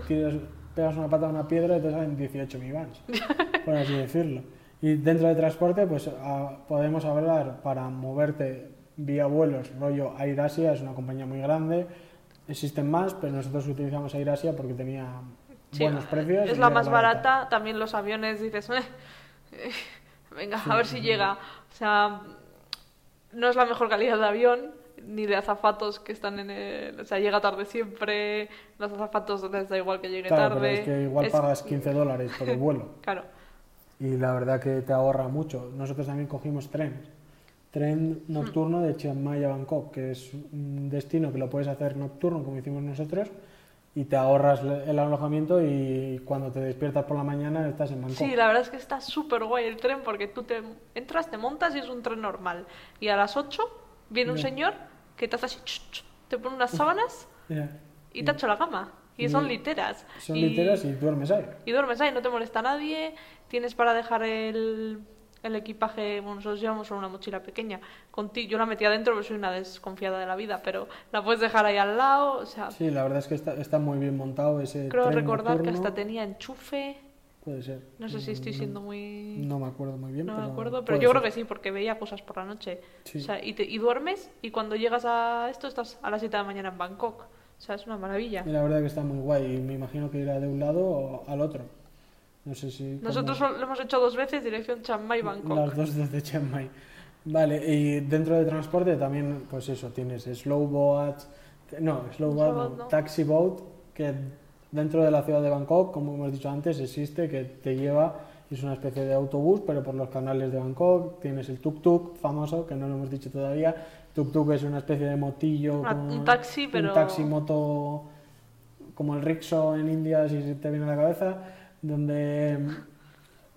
tiras- pegas una pata a una piedra y te salen 18 mivans, por así decirlo. Y dentro de transporte, pues a- podemos hablar para moverte vía vuelos, rollo AirAsia, es una compañía muy grande. Existen más, pero nosotros utilizamos AirAsia porque tenía
Sí,
buenos precios.
Es la más barata, también los aviones dices, "Eh, eh, venga, a ver si llega. O sea, no es la mejor calidad de avión, ni de azafatos que están en el... O sea, llega tarde siempre, los azafatos les da igual que llegue
Claro,
tarde.
pero es que igual
Es-
pagas 15 dólares por el vuelo.
Claro,
y la verdad que te ahorra mucho. Nosotros también cogimos trenes. Tren nocturno de Chiang Mai a Bangkok, que es un destino que lo puedes hacer nocturno, como hicimos nosotros, y te ahorras el alojamiento y cuando te despiertas por la mañana estás en Bangkok.
Sí, la verdad es que está súper guay el tren porque tú te entras, te montas y es un tren normal. Y a las 8 viene un señor que te hace así, te pone unas sábanas
Ya.
y te ha hecho la cama. Y
Y-
son literas.
Son literas y duermes ahí.
y duermes ahí, no te molesta nadie, tienes para dejar el, el equipaje, bueno, nosotros llevamos solo una mochila pequeña, contigo, yo la metí adentro porque soy una desconfiada de la vida, pero la puedes dejar ahí al lado, o sea,
Sí, la verdad es que está, está muy bien montado ese
creo
tren
recordar que hasta tenía enchufe,
Puede ser.
no sé si estoy siendo muy...
No me acuerdo muy bien.
No
pero
me acuerdo, pero yo
ser.
creo que sí, porque veía cosas por la noche.
Sí.
O sea, y, te- y duermes y cuando llegas a esto estás a las 7 de la mañana en Bangkok. O sea, es una maravilla.
Y la verdad que está muy guay y me imagino que irá de un lado o al otro. No sé si...
Nosotros
como-
lo hemos hecho dos veces, dirección Chiang Mai, Bangkok.
Las dos desde Chiang Mai. Vale, y dentro de transporte también, pues eso, tienes slow boats, No, slow boat,
Slowboat
no,
no.
taxi boat, que dentro de la ciudad de Bangkok, como hemos dicho antes, existe, que te lleva, es una especie de autobús, pero por los canales de Bangkok. Tienes el tuk-tuk famoso, que no lo hemos dicho todavía. Tuk-tuk es una especie de motillo.
Un taxi, pero-
Un taxi moto como el rickshaw en India, si te viene a la cabeza, donde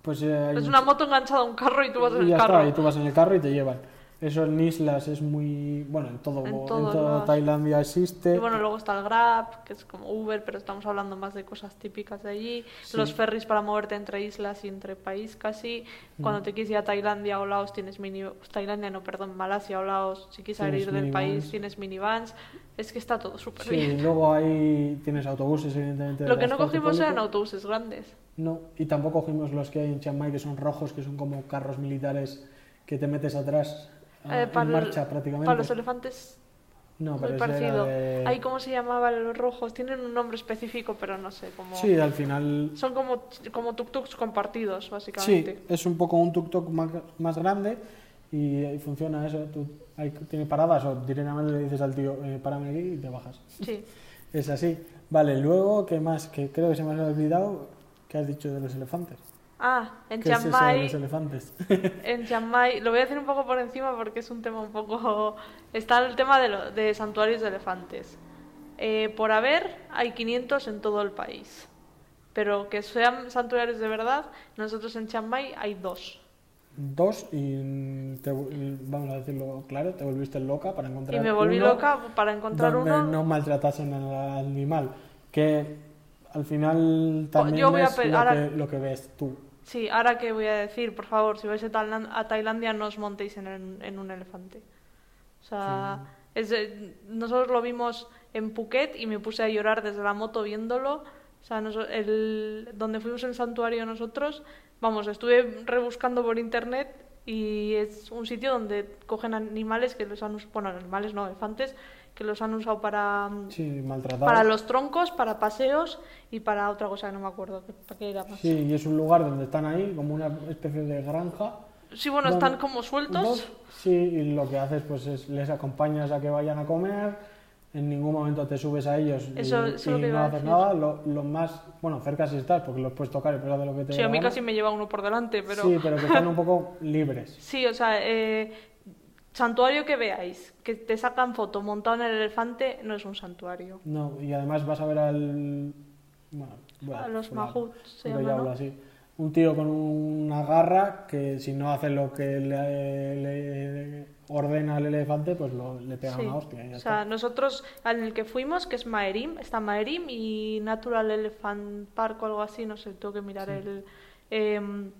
pues eh, hay
Es una moto enganchada a un carro y tú vas en
y
el
ya
carro.
está, y tú vas en el carro y te llevan. Eso en islas es muy. Bueno, en todo,
En
en toda
lados.
Tailandia existe.
Y bueno, luego está el Grab, que es como Uber, pero estamos hablando más de cosas típicas de allí.
Sí.
Los ferries para moverte entre islas y entre país casi.
Mm.
Cuando te quieres ir a Tailandia o Laos tienes mini... Tailandia no, perdón, Malasia o Laos. Si quieres salir del país tienes minivans. Es que está todo súper
Sí,
bien.
luego ahí tienes autobuses, evidentemente. de
Lo que no cogimos eran
público.
autobuses grandes.
No, y tampoco cogimos los que hay en Chiang Mai, que son rojos, que son como carros militares que te metes atrás ah,
Eh,
en
para el-
marcha prácticamente.
Para los elefantes,
no,
muy
pero era
parecido.
de-
Ay, ¿cómo se llamaban los rojos? Tienen un nombre específico, pero no sé cómo...
Sí, al final.
Son como, como tuk-tuks compartidos,
Sí,
básicamente.
es un poco un tuk-tuk más, más grande y, y funciona eso. Tú, hay, tiene paradas o directamente le dices al tío, eh, párame aquí y te bajas.
Sí.
Es así. Vale, luego, ¿qué más? Que creo que se me ha olvidado. ¿Qué has dicho de los elefantes?
Ah, en
¿Qué es
Chiang
eso de
Mai,
los elefantes?
en Chiang Mai, lo voy a decir un poco por encima porque es un tema un poco... Está el tema de, lo- de santuarios de elefantes. Eh, por haber, hay 500 en todo el país. Pero que sean santuarios de verdad, nosotros en Chiang Mai hay dos.
Dos y, te- vamos a decirlo claro, te volviste loca para encontrar
Y me volví
uno
loca para encontrar
donde
uno.
no maltratasen al animal. Que al final también
yo voy a
es
pe-
lo,
ahora-
que, lo que ves tú.
Sí, ahora que voy a decir, por favor, si vais a, Tailan- a Tailandia no os montéis en, el- en un elefante. O sea, es de- nosotros lo vimos en Phuket y me puse a llorar desde la moto viéndolo. O sea, noso- el, donde fuimos en santuario nosotros, vamos, estuve rebuscando por internet y es un sitio donde cogen animales que los han bueno, animales no, elefantes, que los han usado para,
Sí, maltratados.
para los troncos, para paseos y para otra cosa que no me acuerdo, para qué era más.
Sí, y es un lugar donde están ahí, como una especie de granja.
Sí, bueno,
donde-
están como sueltos.
Dos, Sí, y lo que haces pues es les acompañas a que vayan a comer, en ningún momento te subes a ellos y,
Eso- eso es lo
y no haces nada, lo, lo más, bueno, cerca sí estás porque los puedes tocar y puedes hacer lo que te
Sí, a mí
gana.
casi me lleva uno por delante, pero...
Sí, pero que están un poco libres.
Sí, o sea, eh, santuario que veáis, que te sacan foto montado en el elefante, no es un santuario.
No, y además vas a ver al... Bueno, bueno,
A los
pues nada,
mahuts se llama, ¿no?
hablo así. Un tío con una garra que si no hace lo que le, le ordena al elefante, pues lo- le pega
Sí.
una hostia y ya
O sea, nosotros en el que fuimos, que es Maerim, está Maerim y Natural Elephant Park o algo así, no sé, tengo que mirar el... em,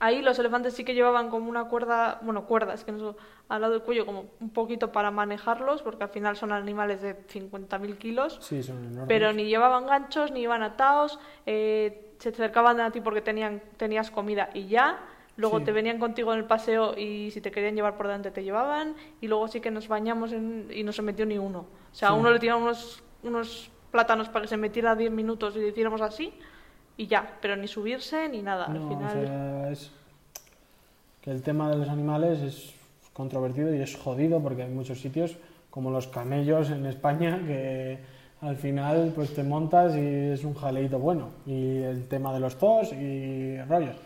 ahí los elefantes sí que llevaban como una cuerda, bueno, cuerdas, que no sé, al lado del cuello, como un poquito para manejarlos, porque al final son animales de 50.000 kilos.
Sí, son enormes.
Pero ni llevaban ganchos, ni iban atados, eh, se acercaban a ti porque tenían, tenías comida y ya. Luego
Sí.
te venían contigo en el paseo y si te querían llevar por delante te llevaban. Y luego sí que nos bañamos en- y no se metió ni uno. O sea, a uno le tiraron unos, unos plátanos para que se metiera 10 minutos y le hiciéramos así y ya. Pero ni subirse ni nada.
No,
Al
o
final.
sea, es que el tema de los animales es controvertido y es jodido porque hay muchos sitios como los camellos en España que al final pues te montas y es un jaleito bueno y el tema de los zoos y rollos.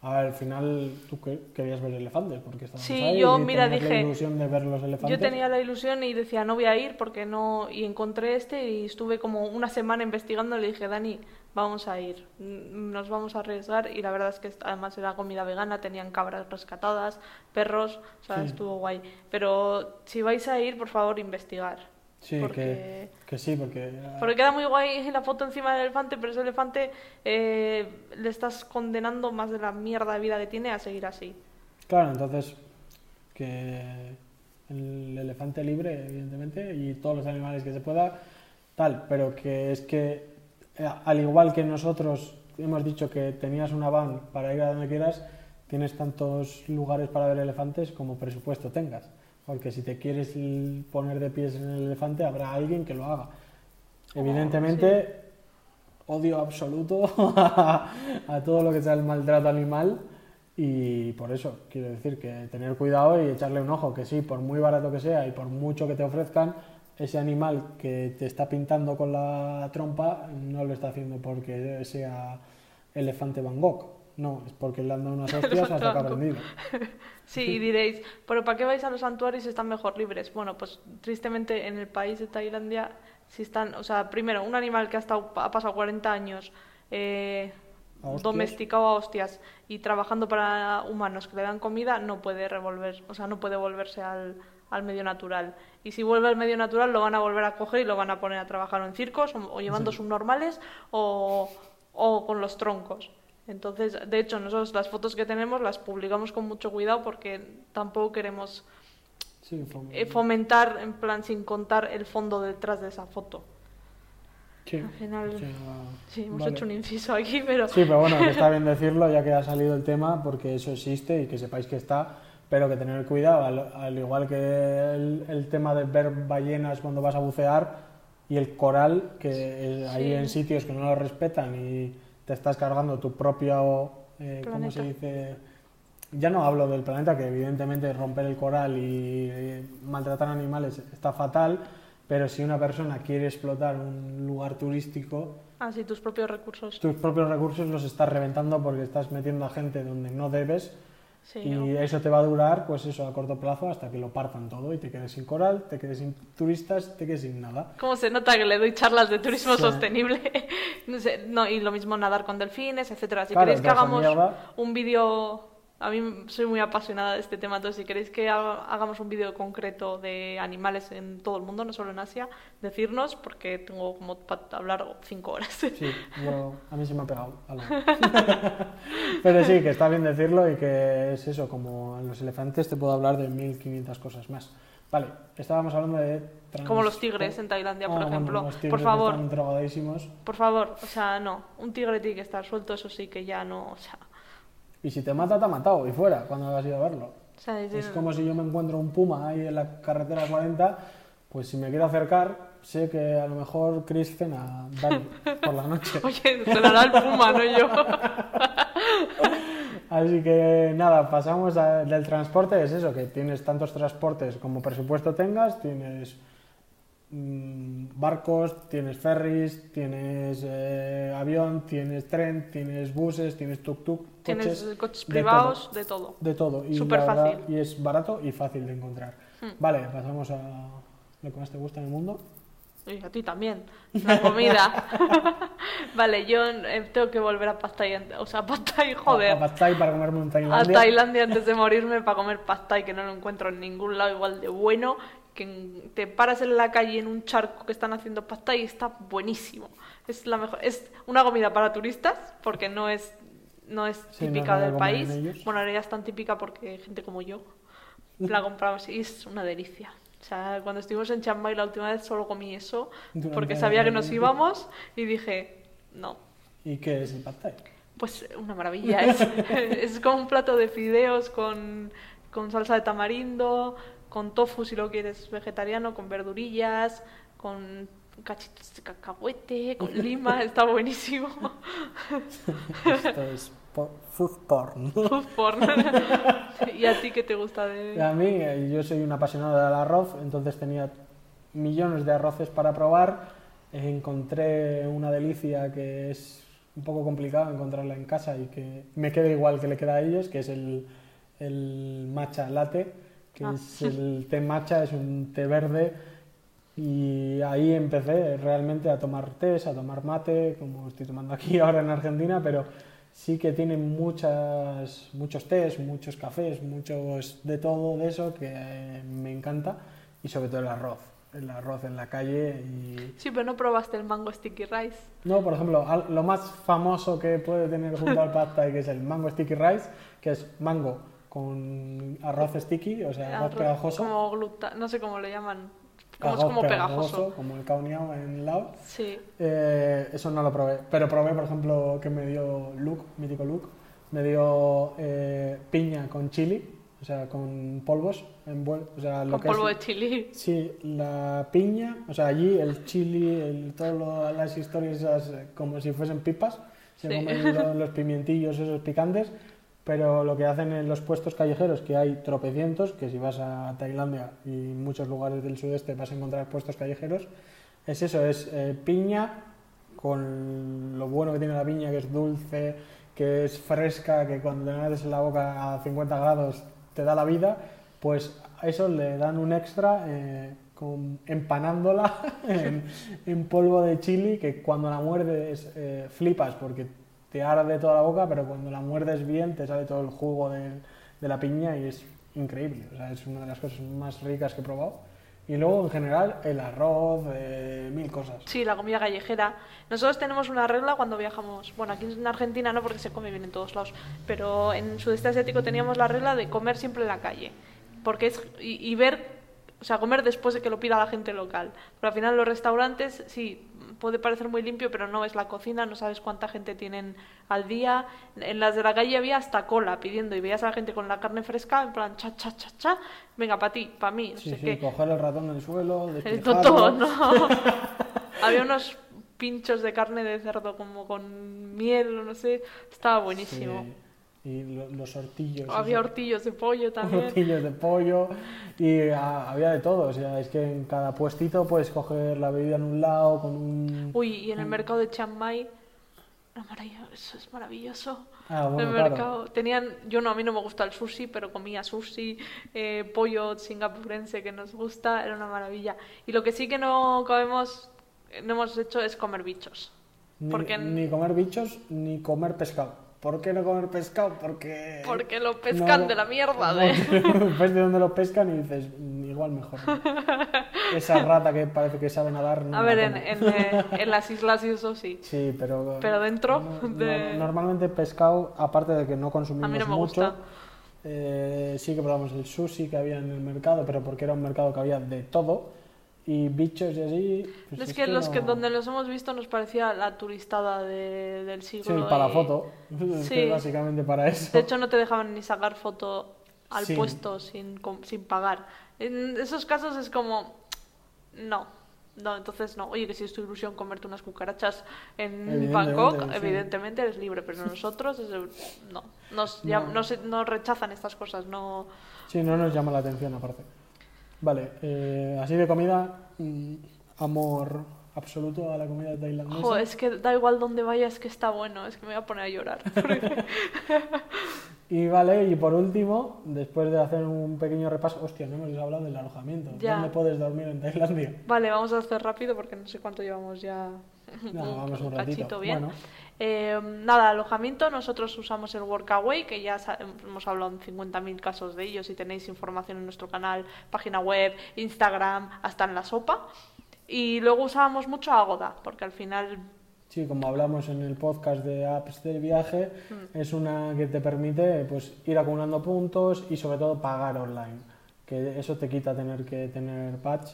A ver, al final tú que- querías ver elefantes porque estabas
Sí,
ahí
yo,
y
mira,
la
dije-
ilusión de ver los elefantes.
Yo tenía la ilusión y decía, no voy a ir porque no... Y encontré este y estuve como una semana investigando y le dije, Dani, vamos a ir, mm, nos vamos a arriesgar. Y la verdad es que además era comida vegana, tenían cabras rescatadas, perros, o sea,
Sí.
estuvo guay. Pero si vais a ir, por favor, investigar.
Sí,
porque-
que, que sí, porque
Porque queda muy guay la foto encima del elefante, pero ese elefante eh, le estás condenando más de la mierda de vida que tiene a seguir así.
Claro, entonces que el elefante libre, evidentemente, y todos los animales que se pueda, tal, pero que es que al igual que nosotros hemos dicho que tenías una van para ir a donde quieras, tienes tantos lugares para ver elefantes como presupuesto tengas. Porque si te quieres poner de pies en el elefante, habrá alguien que lo haga. Evidentemente, odio absoluto a, a todo lo que sea el maltrato animal y por eso quiero decir que tener cuidado y echarle un ojo, que sí, por muy barato que sea y por mucho que te ofrezcan, ese animal que te está pintando con la trompa no lo está haciendo porque sea elefante Van Gogh. No, es porque le han dado unas hostias hasta que ha aprendido.
Sí, y diréis, ¿pero para qué vais a los santuarios si están mejor libres? Bueno, pues tristemente en el país de Tailandia, si están, o sea, primero, un animal que ha, estado, ha pasado 40 años eh, domesticado a hostias y trabajando para humanos que le dan comida, no puede revolver, o sea, no puede volverse al, al medio natural. Y si vuelve al medio natural, lo van a volver a coger y lo van a poner a trabajar en circos o, o llevando subnormales o, o con los troncos. Entonces, de hecho, nosotros las fotos que tenemos las publicamos con mucho cuidado porque tampoco queremos
Sí,
eh, fomentar, en plan, sin contar el fondo detrás de esa foto.
sí,
al final- Sí, hemos
vale.
hecho un inciso aquí, pero
Sí, pero bueno, que está bien decirlo ya que ha salido el tema, porque eso existe y que sepáis que está, pero que tener cuidado, al, al igual que el, el tema de ver ballenas cuando vas a bucear y el coral, que es- hay
Sí.
en sitios que no lo respetan y te estás cargando tu propio, eh, ¿cómo se dice? Ya no hablo del planeta, que evidentemente romper el coral y eh, maltratar animales está fatal, pero si una persona quiere explotar un lugar turístico,
así tus propios recursos.
tus propios recursos los estás reventando porque estás metiendo a gente donde no debes
Sí,
y eso te va a durar, pues eso, a corto plazo hasta que lo partan todo y te quedes sin coral, te quedes sin turistas, te quedes sin nada.
¿Cómo se nota que le doy charlas de turismo
Sí.
sostenible? no sé, no, y lo mismo nadar con delfines, etcétera. Si
Claro,
queréis que hagamos
mierda.
un vídeo, a mí soy muy apasionada de este tema, entonces si queréis que haga- hagamos un vídeo concreto de animales en todo el mundo, no solo en Asia, decirnos, porque tengo como para hablar cinco horas.
Sí, yo, a mí se me ha pegado algo. Pero sí, que está bien decirlo y que es eso, como en los elefantes te puedo hablar de 1500 cosas más. Vale, estábamos hablando de... trans-
Como los tigres en Tailandia, por
Ah, bueno,
ejemplo.
los tigres
por favor,
Están drogadísimos.
por favor, o sea, no, un tigre tiene que estar suelto, eso sí que ya no, o sea,
Y si te mata, te ha matado y fuera cuando has ido a verlo.
o sea, es-
Es como si yo me encuentro un puma ahí en la carretera 40, pues si me quiero acercar, sé que a lo mejor Chris cena Dani por la noche.
Oye, se la da el puma, no yo.
Así que nada, pasamos a- del transporte, es eso, que tienes tantos transportes como presupuesto tengas, tienes barcos, tienes ferries, tienes eh, avión, tienes tren, tienes buses, tienes tuk-tuk,
Tienes
coches,
coches
de
privados, de todo.
de todo. Y,
Súper
la verdad-
fácil.
y es barato y fácil de encontrar.
Hmm.
Vale, pasamos a lo que más te gusta en el mundo.
Y a ti también. La comida. vale, yo eh, tengo que volver a ant- O sea, Pad Thai,
A, a
joder.
Thai para comerme en
A
Tailandia.
Tailandia antes de morirme para comer Pad Thai, que no lo encuentro en ningún lado igual de bueno. Que te paras en la calle en un charco que están haciendo Pad Thai y está buenísimo. Es la mejor. Es una comida para turistas, porque no es, no es
Sí,
típica del país. Bueno, ahora ya es tan típica porque gente como yo la compramos y es una delicia. O sea, cuando estuvimos en Chiang Mai la última vez solo comí eso
Durante
porque sabía que nos íbamos y dije, no,
¿Y qué es el Pad Thai?
pues una maravilla. Es, es como un plato de fideos con, con salsa de tamarindo, con tofu si lo quieres vegetariano, con verdurillas, con cachitos de cacahuete, con lima, está buenísimo.
Esto es food porn.
Food porn. ¿Y a ti qué te gusta de...?
A mí, eh, yo soy un apasionado del arroz, entonces tenía millones de arroces para probar. Encontré una delicia que es un poco complicado encontrarla en casa y que me queda igual que le queda a ellos, que es el, el matcha latte, que
Ah.
es el té matcha, es un té verde. Y ahí empecé realmente a tomar tés, a tomar mate, como estoy tomando aquí ahora en Argentina, pero sí que tiene muchas, muchos tés, muchos cafés, muchos de todo de eso que me encanta y sobre todo el arroz, el arroz en la calle y...
Sí, pero no probaste el mango sticky rice.
No, por ejemplo, lo más famoso que puede tener junto al pad thai, que es el mango sticky rice, que es mango con arroz sticky, o sea, arroz pegajoso.
Como gluta... No sé cómo le llaman. Como, es
arroz
como pegajoso.
como el kauniao en Laos.
Sí.
Eh, eso no lo probé, pero probé, por ejemplo, que me dio Luke, mítico Luke, me dio eh, piña con chili, o sea, con polvos, envuel- o sea, lo
Con
que
polvo
es,
de chili.
Sí, la piña, o sea, allí el chili, el, todas las historias esas, como si fuesen pipas, se
Sí.
comen lo- los pimientillos esos picantes, pero lo que hacen en los puestos callejeros, que hay tropecientos, que si vas a Tailandia y muchos lugares del sudeste vas a encontrar puestos callejeros, es eso, es eh, piña con lo bueno que tiene la piña, que es dulce, que es fresca, que cuando te metes en la boca a 50 grados te da la vida, pues a eso le dan un extra eh, con, empanándola en, en polvo de chili, que cuando la muerdes eh, flipas porque te arde toda la boca, pero cuando la muerdes bien te sale todo el jugo de, de la piña y es increíble. O sea, es una de las cosas más ricas que he probado. Y luego, en general, el arroz, eh, mil cosas.
Sí, la comida callejera. Nosotros tenemos una regla cuando viajamos. Bueno, aquí en Argentina no, porque se come bien en todos lados. Pero en sudeste asiático teníamos la regla de comer siempre en la calle. Porque es. Y, y ver. O sea, comer después de que lo pida la gente local. Pero al final, los restaurantes, sí, puede parecer muy limpio, pero no ves la cocina, no sabes cuánta gente tienen al día. En las de la calle había hasta cola pidiendo y veías a la gente con la carne fresca, en plan, cha, cha, cha, cha, venga, para ti, para mí, no
Sí,
sé
sí,
qué.
coger el ratón del suelo,
El toto, no. Había unos pinchos de carne de cerdo como con miel no sé, estaba buenísimo.
Sí, Y lo- los hortillos.
Había hortillos de pollo también.
hortillos de pollo y ah, había de todo. O sea, es que en cada puestito puedes coger la bebida en un lado con un...
Uy, y en el mercado de Chiang Mai, eso es maravilloso.
Ah, bueno,
el
claro.
mercado tenían, yo no, a mí no me gusta el sushi, pero comía sushi, eh, pollo singapurense que nos gusta, era una maravilla. Y lo que sí que no comemos, no hemos hecho es comer bichos.
Ni,
porque-
ni comer bichos ni comer pescado. ¿Por qué no comer pescado? Porque...
Porque lo pescan
no-
de la mierda, ¿eh?
Ves de dónde lo pescan y dices, "Mm, igual mejor. Esa rata que parece que sabe nadar. no
A ver, en, eh, en las islas y eso sí.
Sí, pero...
Pero dentro
no-
de-
normalmente pescado, aparte de que no consumimos
A mí no me
mucho,
gusta.
eh, sí que probamos el sushi que había en el mercado, pero porque era un mercado que había de todo. Y bichos y así... pues
es que los que donde los hemos visto nos parecía la turistada de- del
Sí,
siglo.
para la
y-
foto. Es
Sí.
que básicamente para eso.
De hecho, no te dejaban ni sacar foto al
Sí.
puesto sin, sin pagar. En esos casos es como, no, no, entonces no. Oye, que si es tu ilusión comerte unas cucarachas en
Evidentemente,
Bangkok,
sí.
evidentemente eres libre, pero nosotros es no. Nos,
No.
no se- nos rechazan estas cosas, no.
Sí, no nos llama la atención aparte. Vale, eh, así de comida, mm, amor absoluto a la comida tailandesa.
Jo, es que da igual donde vaya, es que está bueno, es que me voy a poner a llorar.
Y vale, y por último, después de hacer un pequeño repaso, hostia, no hemos hablado del alojamiento.
Ya.
¿Dónde puedes dormir en Tailandia?
Vale, vamos a hacer rápido porque no sé cuánto llevamos ya.
No, vamos un ratito.
cachito bien.
Bueno,
Eh, nada, alojamiento, nosotros usamos el Workaway, que ya hemos hablado en 50.000 casos de ellos y tenéis información en nuestro canal, página web, Instagram, hasta en la sopa. Y luego usábamos mucho Agoda, porque al final
sí, como hablamos en el podcast de apps del viaje,
Mm.
es una que te permite pues, ir acumulando puntos y sobre todo pagar online. Que eso te quita tener que tener patch.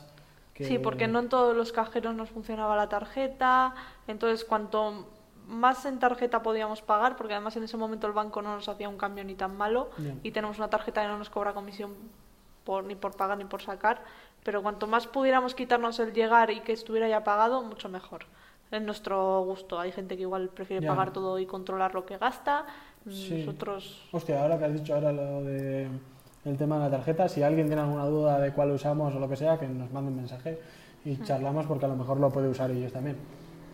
Que-
Sí, porque no en todos los cajeros nos funcionaba la tarjeta, entonces cuanto más en tarjeta podíamos pagar, porque además en ese momento el banco no nos hacía un cambio ni tan malo
Bien.
y tenemos una tarjeta que no nos cobra comisión por, ni por pagar ni por sacar, pero cuanto más pudiéramos quitarnos el llegar y que estuviera ya pagado, mucho mejor. En nuestro gusto. Hay gente que igual prefiere
Ya.
pagar todo y controlar lo que gasta.
Sí.
Nosotros
Hostia, ahora que has dicho ahora lo de el tema de la tarjeta, si alguien tiene alguna duda de cuál usamos o lo que sea, que nos mande un mensaje y charlamos porque a lo mejor lo puede usar ellos también.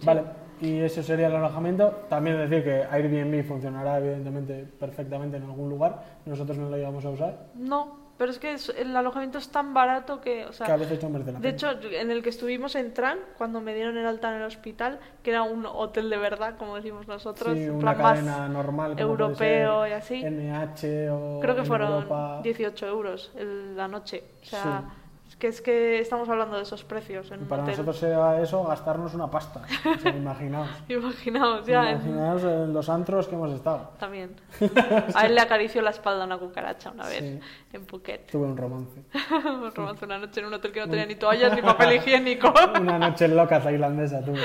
Vale, y eso sería el alojamiento. También decir que Airbnb funcionará evidentemente perfectamente en algún lugar, nosotros no lo íbamos a usar,
no, pero es que el alojamiento es tan barato que, o sea,
que a veces no merece la
De
pena.
hecho, en el que estuvimos en Tran, cuando me dieron el alta en el hospital, que era un hotel de verdad, como decimos nosotros,
sí,
en
una
plan más
cadena normal como
europeo y así.
NH o
Creo que fueron
Europa.
18 euros el- la noche. O sea,
Sí.
Que es que estamos hablando de esos precios en
Y
un
para
hotel.
nosotros era eso gastarnos una pasta, o sea, imaginaos.
Imaginaos, ya, en-
Imaginaos en los antros que hemos estado.
también. A él le acarició la espalda una cucaracha una vez
Sí.
en Phuket.
Tuve un romance.
Me romance una noche en un hotel que no tenía ni toallas ni papel higiénico.
Una noche loca tailandesa tuve.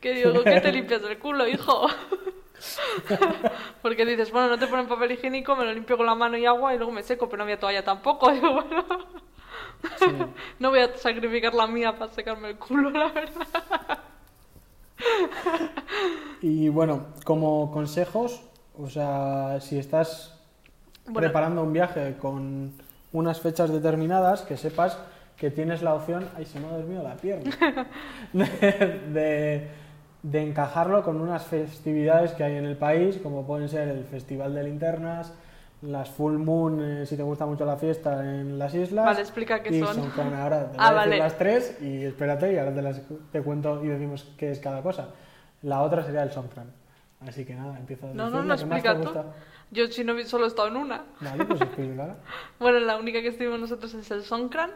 Que digo, ¿qué te limpias el culo, hijo? Porque dices, bueno, no te ponen papel higiénico, me lo limpio con la mano y agua y luego me seco, pero no había toalla tampoco. Digo, bueno,
Sí.
no voy a sacrificar la mía para secarme el culo, la verdad.
Y bueno, como consejos, o sea, si estás
Bueno.
preparando un viaje con unas fechas determinadas, que sepas que tienes la opción, ay, se me ha dormido la pierna, de, de- de encajarlo con unas festividades que hay en el país, como pueden ser el Festival de Linternas, las Full Moon, eh, si te gusta mucho la fiesta, en las islas.
Vale, explica qué son.
Songkran. Ahora te voy
Ah,
a decir
vale.
las tres y espérate y ahora te, las, te cuento y decimos qué es cada cosa. La otra sería el Songkran. Así que nada, empieza a
No, no, no, explica tú. Yo si no solo he estado en una.
Vale, pues explícala.
Bueno, la única que estuvimos nosotros es el Songkran,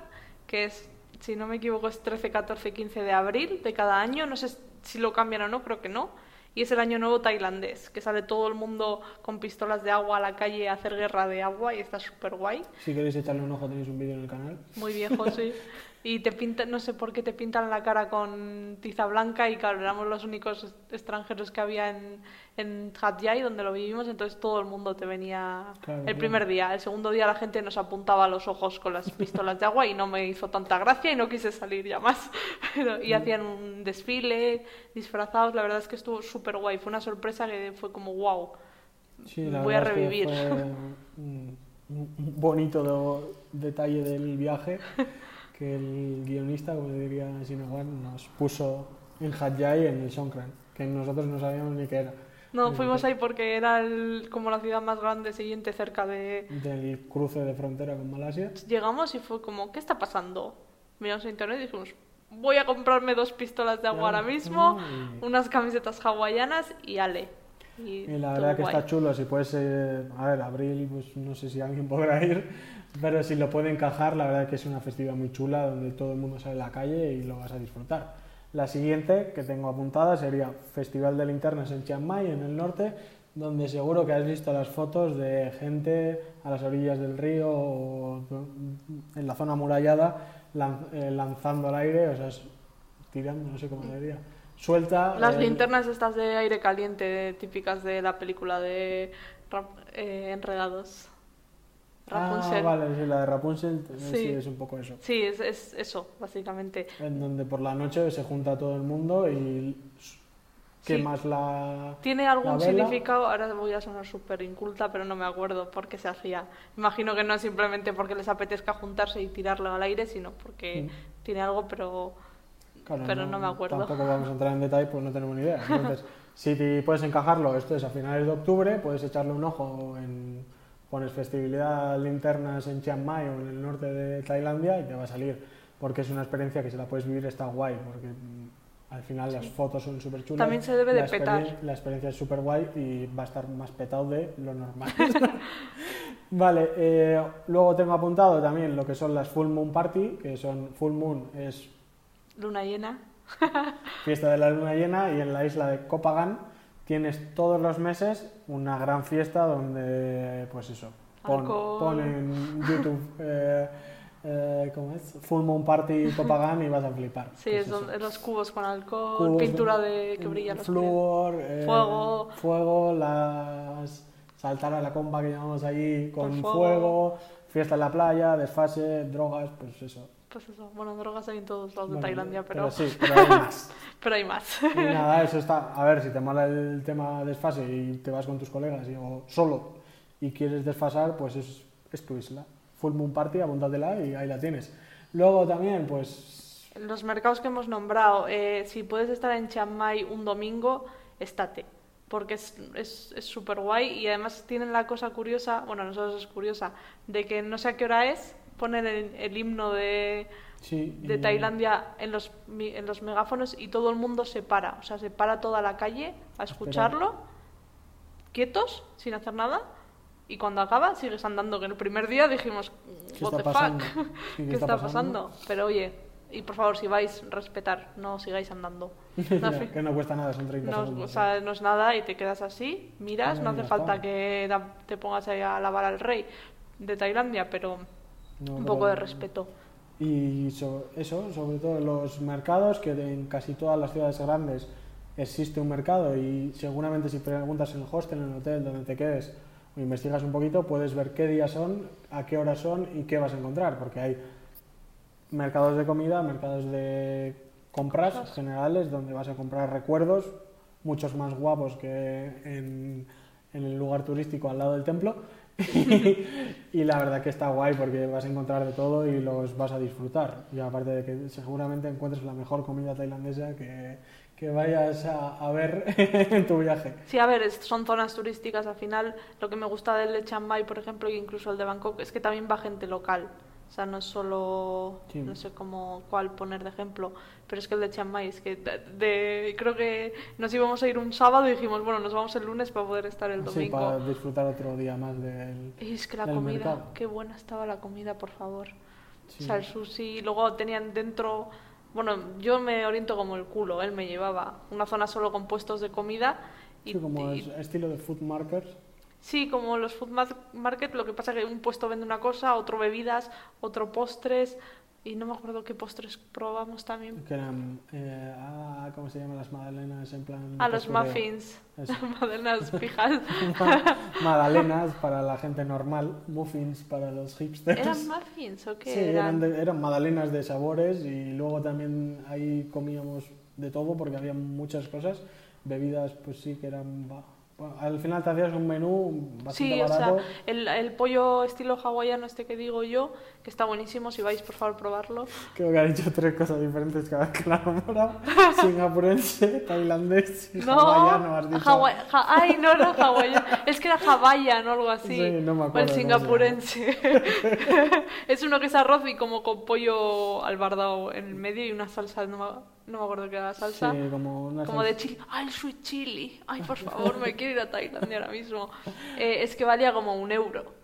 que es, si no me equivoco, es 13, 14, 15 de abril de cada año. No sé si lo cambian o no, creo que no. Y es el año nuevo tailandés, que sale todo el mundo con pistolas de agua a la calle a hacer guerra de agua y está súper guay.
Si queréis echarle un ojo, tenéis un vídeo en el canal.
Muy viejo, sí. Y te pintan, no sé por qué te pintan la cara con tiza blanca y claro, éramos los únicos extranjeros que había en, en Hat Yai, donde lo vivimos, entonces todo el mundo te venía
Claro,
el primer día. El segundo día la gente nos apuntaba los ojos con las pistolas de agua y no me hizo tanta gracia y no quise salir ya más. Pero-
Mm.
y hacían un desfile, disfrazados, la verdad es que estuvo súper guay, fue una sorpresa que fue como wow.
Sí, la
Voy a
verdad es que
revivir.
fue un, bonito detalle del viaje que el guionista, como diría Sinowan, nos puso en Hatjai en el Songkran, que nosotros no sabíamos ni qué era.
No, fuimos ahí porque era el- como la ciudad más grande siguiente cerca de,
Del cruce de frontera con Malasia.
Llegamos y fue como, ¿qué está pasando? Miramos en internet y dijimos, voy a comprarme dos pistolas de agua ahora mismo,
y-
unas camisetas hawaianas y ale. Y,
Y la verdad que
guay.
está chulo, si puedes, eh, a ver, abril, pues no sé si alguien podrá ir, pero si lo puede encajar, la verdad que es una festividad muy chula donde todo el mundo sale a la calle y lo vas a disfrutar. La siguiente que tengo apuntada sería Festival de Linternas en Chiang Mai, en el norte, donde seguro que has visto las fotos de gente a las orillas del río o en la zona amurallada eh, lanzando al aire, o sea, es- tirando, no sé cómo se diría, suelta.
Las
el-
linternas estas de aire caliente, típicas de la película de eh, Enredados. Rapunzel.
Ah, vale, sí, la de Rapunzel sí.
Sí.
es un poco eso.
Sí, es, es eso, básicamente.
En donde por la noche se junta todo el mundo y
Sí.
quemas la...
¿Tiene algún
La vela.
significado? Ahora voy a sonar súper inculta, pero no me acuerdo por qué se hacía. Imagino que no es simplemente porque les apetezca juntarse y tirarlo al aire, sino porque
Mm.
tiene algo, pero
Claro,
pero no me acuerdo.
Tampoco vamos a entrar en detalle pues no tenemos ni idea. Entonces, si te puedes encajarlo, esto es a finales de octubre, puedes echarle un ojo en... Pones festividad linternas en Chiang Mai o en el norte de Tailandia y te va a salir. Porque es una experiencia que si la puedes vivir está guay. Porque mm, al final las fotos son súper chulas.
También se debe de
la
petar.
La experiencia es súper guay y va a estar más petado de lo normal. vale, eh, luego tengo apuntado también lo que son las Full Moon Party, que son Full Moon es
luna llena.
fiesta de la luna llena y en la isla de Copagan tienes todos los meses una gran fiesta donde, pues eso, pon,
Alcohol.
pon en YouTube, eh, eh, ¿cómo es? Full Moon Party Copagan y vas a flipar.
Sí,
Pues
es donde- los cubos con alcohol,
Cubos
pintura
de-
de que brilla los
Flúor, eh,
Fuego.
fuego, las saltar a la comba que llamamos allí con
Con
fuego.
fuego.
Fiesta en la playa, desfase, drogas, pues eso.
Pues eso, bueno, drogas hay en todos lados de
Bueno,
Tailandia, pero,
sí, pero hay más.
pero hay más.
Y nada, eso está. A ver, si te mola el tema desfase y te vas con tus colegas y, o solo y quieres desfasar, pues es, es tu isla. Full Moon Party, apúntatela y ahí la tienes. Luego también, pues.
Los mercados que hemos nombrado, eh, si puedes estar en Chiang Mai un domingo, estate. Porque es es es súper guay y además tienen la cosa curiosa, bueno, nosotros es curiosa, de que no sé a qué hora es, ponen el, el himno de,
Sí,
de
y-
Tailandia en los, en los megáfonos y todo el mundo se para, o sea, se para toda la calle a escucharlo, quietos, sin hacer nada, y cuando acaba sigues andando, que el primer día dijimos,
¿Qué
what
está
the
pasando?
fuck,
Sí,
¿qué está pasando? Pero oye, y por favor, si vais, respetar, no sigáis andando. No,
Ya, que no cuesta nada, son 30
no,
segundos.
o sea, no es nada y te quedas así, miras,
Ya,
no hace falta
está.
que te pongas ahí a alabar al rey de Tailandia, pero
No,
un
pero-
poco de respeto.
Y so- eso, sobre todo en los mercados, que en casi todas las ciudades grandes existe un mercado y seguramente si preguntas en el hostel, en el hotel donde te quedes o investigas un poquito, puedes ver qué días son, a qué horas son y qué vas a encontrar, porque hay mercados de comida, mercados de compras
Cosas.
generales donde vas a comprar recuerdos, muchos más guapos que en, en el lugar turístico al lado del templo. y la verdad que está guay porque vas a encontrar de todo y los vas a disfrutar. Y aparte de que seguramente encuentres la mejor comida tailandesa que, que vayas a, a ver en tu viaje.
Sí, a ver, son zonas turísticas. Al final, lo que me gusta del de Chiang Mai, por ejemplo, e incluso el de Bangkok, es que también va gente local. O sea, no es solo,
Sí.
no sé cómo, cuál poner de ejemplo, pero es que el de Chiang Mai es que de, de- creo que nos íbamos a ir un sábado y dijimos, bueno, nos vamos el lunes para poder estar el
Sí,
domingo.
para disfrutar otro día más del...
Y es que la comida,
mercado.
qué buena estaba la comida, por favor.
Sí.
O sea, el sushi, luego tenían dentro, bueno, yo me oriento como el culo, él me llevaba una zona solo con puestos de comida y,
Sí, como
y-
es estilo de food markers.
Sí, como los food mar- market, lo que pasa que un puesto vende una cosa, otro bebidas, otro postres y no me acuerdo qué postres probamos también.
Que eran, eh, ah, ¿cómo se llaman las magdalenas? En plan...
A los
postureo.
muffins, magdalenas fijas.
Magdalenas para la gente normal, muffins para los hipsters.
¿Eran muffins o qué
Sí, eran,
eran?
de- eran magdalenas de sabores y luego también ahí comíamos de todo porque había muchas cosas. Bebidas, pues sí que eran... ba- bueno, al final te hacías un menú bastante
Sí, o sea, el, el pollo estilo hawaiano este que digo yo, que está buenísimo, si vais por favor probarlo.
Creo que ha dicho tres cosas diferentes cada vez que la ha nombrado. Singapurense, tailandés y
No,
hawaiano, has dicho.
Ja- ay, no era hawaiano, es que era hawaiian o algo así.
Sí, no me
o
acuerdo
el
cómo se
singapurense. es uno que es arroz y como con pollo albardado en el medio y una salsa, no no me acuerdo qué era la salsa.
Sí, como una
Como
salsa-
de chili. ¡Ay, el sweet chili! ¡Ay, por favor, me quiero ir a Tailandia ahora mismo! Eh, es que valía como un euro.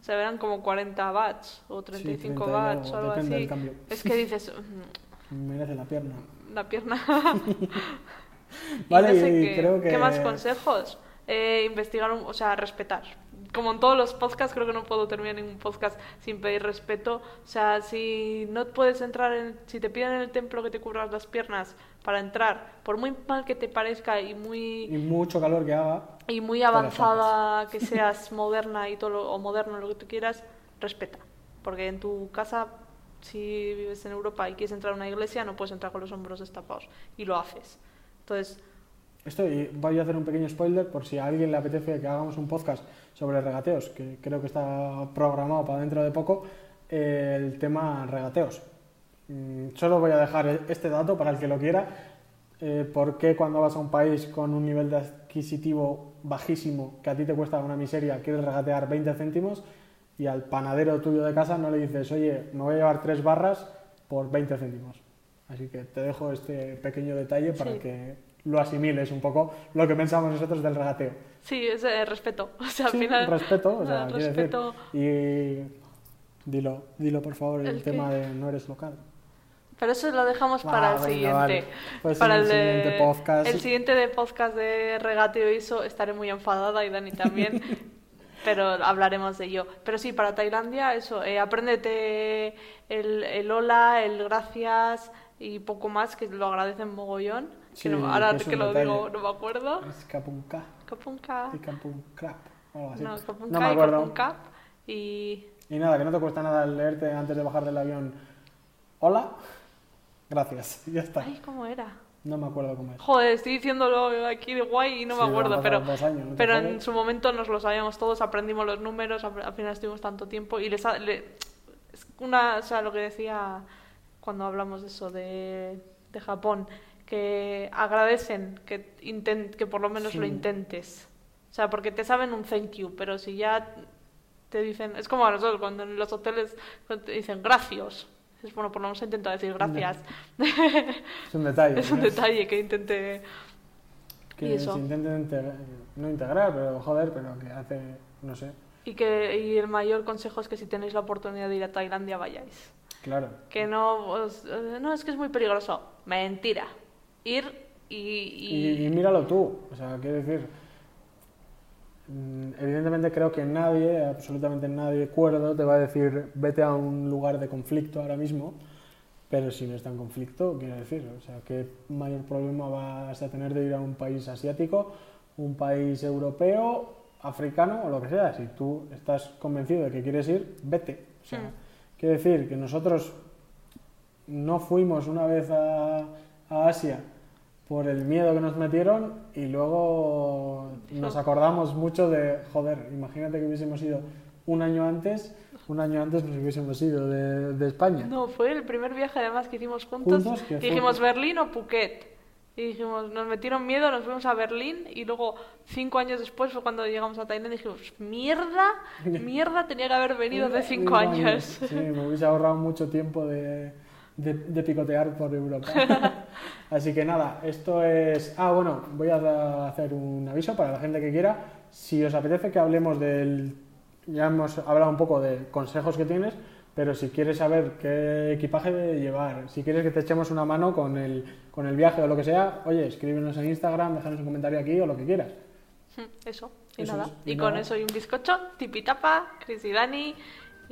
O sea, eran como 40 bahts o 35
30 y
bahts
algo,
o algo así. Es que dices, "Mm,
Merece la pierna.
la pierna. Y
Vale,
no sé
y
qué,
creo que...
¿Qué más consejos? Eh, investigar, un- o sea, respetar. Como en todos los podcasts, creo que no puedo terminar ningún podcast sin pedir respeto. O sea, si no puedes entrar en, si te piden en el templo que te cubras las piernas para entrar, por muy mal que te parezca y muy
Y mucho calor que haga.
y muy avanzada que seas moderna y todo lo- o moderno lo que tú quieras, respeta. Porque en tu casa, si vives en Europa y quieres entrar a una iglesia, no puedes entrar con los hombros destapados y lo haces. Entonces,
Esto, y voy a hacer un pequeño spoiler por si a alguien le apetece que hagamos un podcast sobre regateos, que creo que está programado para dentro de poco, eh, el tema regateos. Mm, Solo voy a dejar e- este dato para el que lo quiera. Eh, ¿Por qué cuando vas a un país con un nivel de adquisitivo bajísimo, que a ti te cuesta una miseria, quieres regatear 20 céntimos y al panadero tuyo de casa no le dices, oye, me voy a llevar tres barras por 20 céntimos? Así que te dejo este pequeño detalle para
Sí.
que lo asimiles un poco lo que pensamos nosotros del regateo.
sí, es eh, respeto. O sea, al final.
respeto, o sea,
respeto.
decir. Y dilo, dilo por favor el, tema de no eres local.
Pero eso lo dejamos
Ah,
para el
venga,
siguiente.
vale. Pues
para el,
el
de-
siguiente podcast.
El siguiente de podcast de regateo y eso estaré muy enfadada y Dani también. pero hablaremos de ello. Pero sí, para Tailandia, eso, eh, apréndete el, el hola, el gracias y poco más, que lo agradecen mogollón.
Sí,
que no- ahora
que es
que lo
detalle.
digo, no me acuerdo.
Es Kapunka
Kapunka.
y así.
No,
No me
y. Kapunkap. Y
Y nada, que no te cuesta nada leerte antes de bajar del avión. Hola, gracias, ya está.
Ay, ¿cómo era?
No me acuerdo cómo es.
Joder, estoy diciéndolo aquí de guay y no
Sí,
me acuerdo, pero,
dos años, ¿no te
pero en su momento nos lo sabíamos todos, aprendimos los números, al al final estuvimos tanto tiempo y les ha- le- es una, o sea, lo que decía cuando hablamos de eso de, de Japón, que agradecen que inten- que por lo menos
Sí.
lo intentes. O sea, porque te saben un thank you, pero si ya te dicen, es como a nosotros cuando en los hoteles te dicen gracias. Dices, bueno, por lo menos he intentado decir gracias.
Es un detalle.
Es un
¿no?
detalle que intente
Que se intenten integra- no integrar, pero joder, pero que hace, no sé,
Y que y el mayor consejo es que si tenéis la oportunidad de ir a Tailandia vayáis.
claro.
Que no os- eh, no es que es muy peligroso. Mentira. Ir y, y-
Y, y míralo tú, o sea, quiero decir, mm, evidentemente creo que nadie, absolutamente nadie cuerdo, te va a decir vete a un lugar de conflicto ahora mismo, pero si no está en conflicto, quiero decir, o sea, ¿qué mayor problema vas a tener de ir a un país asiático, un país europeo, africano o lo que sea? Si tú estás convencido de que quieres ir, vete. O sea,
Mm.
quiero decir que nosotros no fuimos una vez a, a Asia por el miedo que nos metieron y luego nos acordamos mucho de, joder, imagínate que hubiésemos ido un año antes, un año antes nos hubiésemos ido de, de España.
No, fue el primer viaje además que hicimos juntos.
Juntos, que fue-
dijimos Berlín o Phuket. Y dijimos, nos metieron miedo, nos fuimos a Berlín y luego cinco años después fue cuando llegamos a Tailandia y dijimos, mierda, mierda, tenía que haber venido de cinco años.
Sí, me hubiese ahorrado mucho tiempo de, de- de picotear por Europa. Así que nada, esto es... Ah, bueno, voy a hacer un aviso para la gente que quiera. Si os apetece que hablemos del... Ya hemos hablado un poco de consejos que tienes, pero si quieres saber qué equipaje de llevar, si quieres que te echemos una mano con el, con el viaje o lo que sea, oye, escríbenos en Instagram, déjanos un comentario aquí o lo que quieras.
Eso, y
Eso
nada.
es, y
y con
nada.
eso y un bizcocho, tipitapa, Chris y Dani.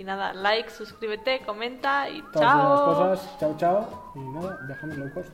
Y nada, like, suscríbete, comenta y
Todas
chao.
cosas, chao, chao, y nada, dejamos low cost.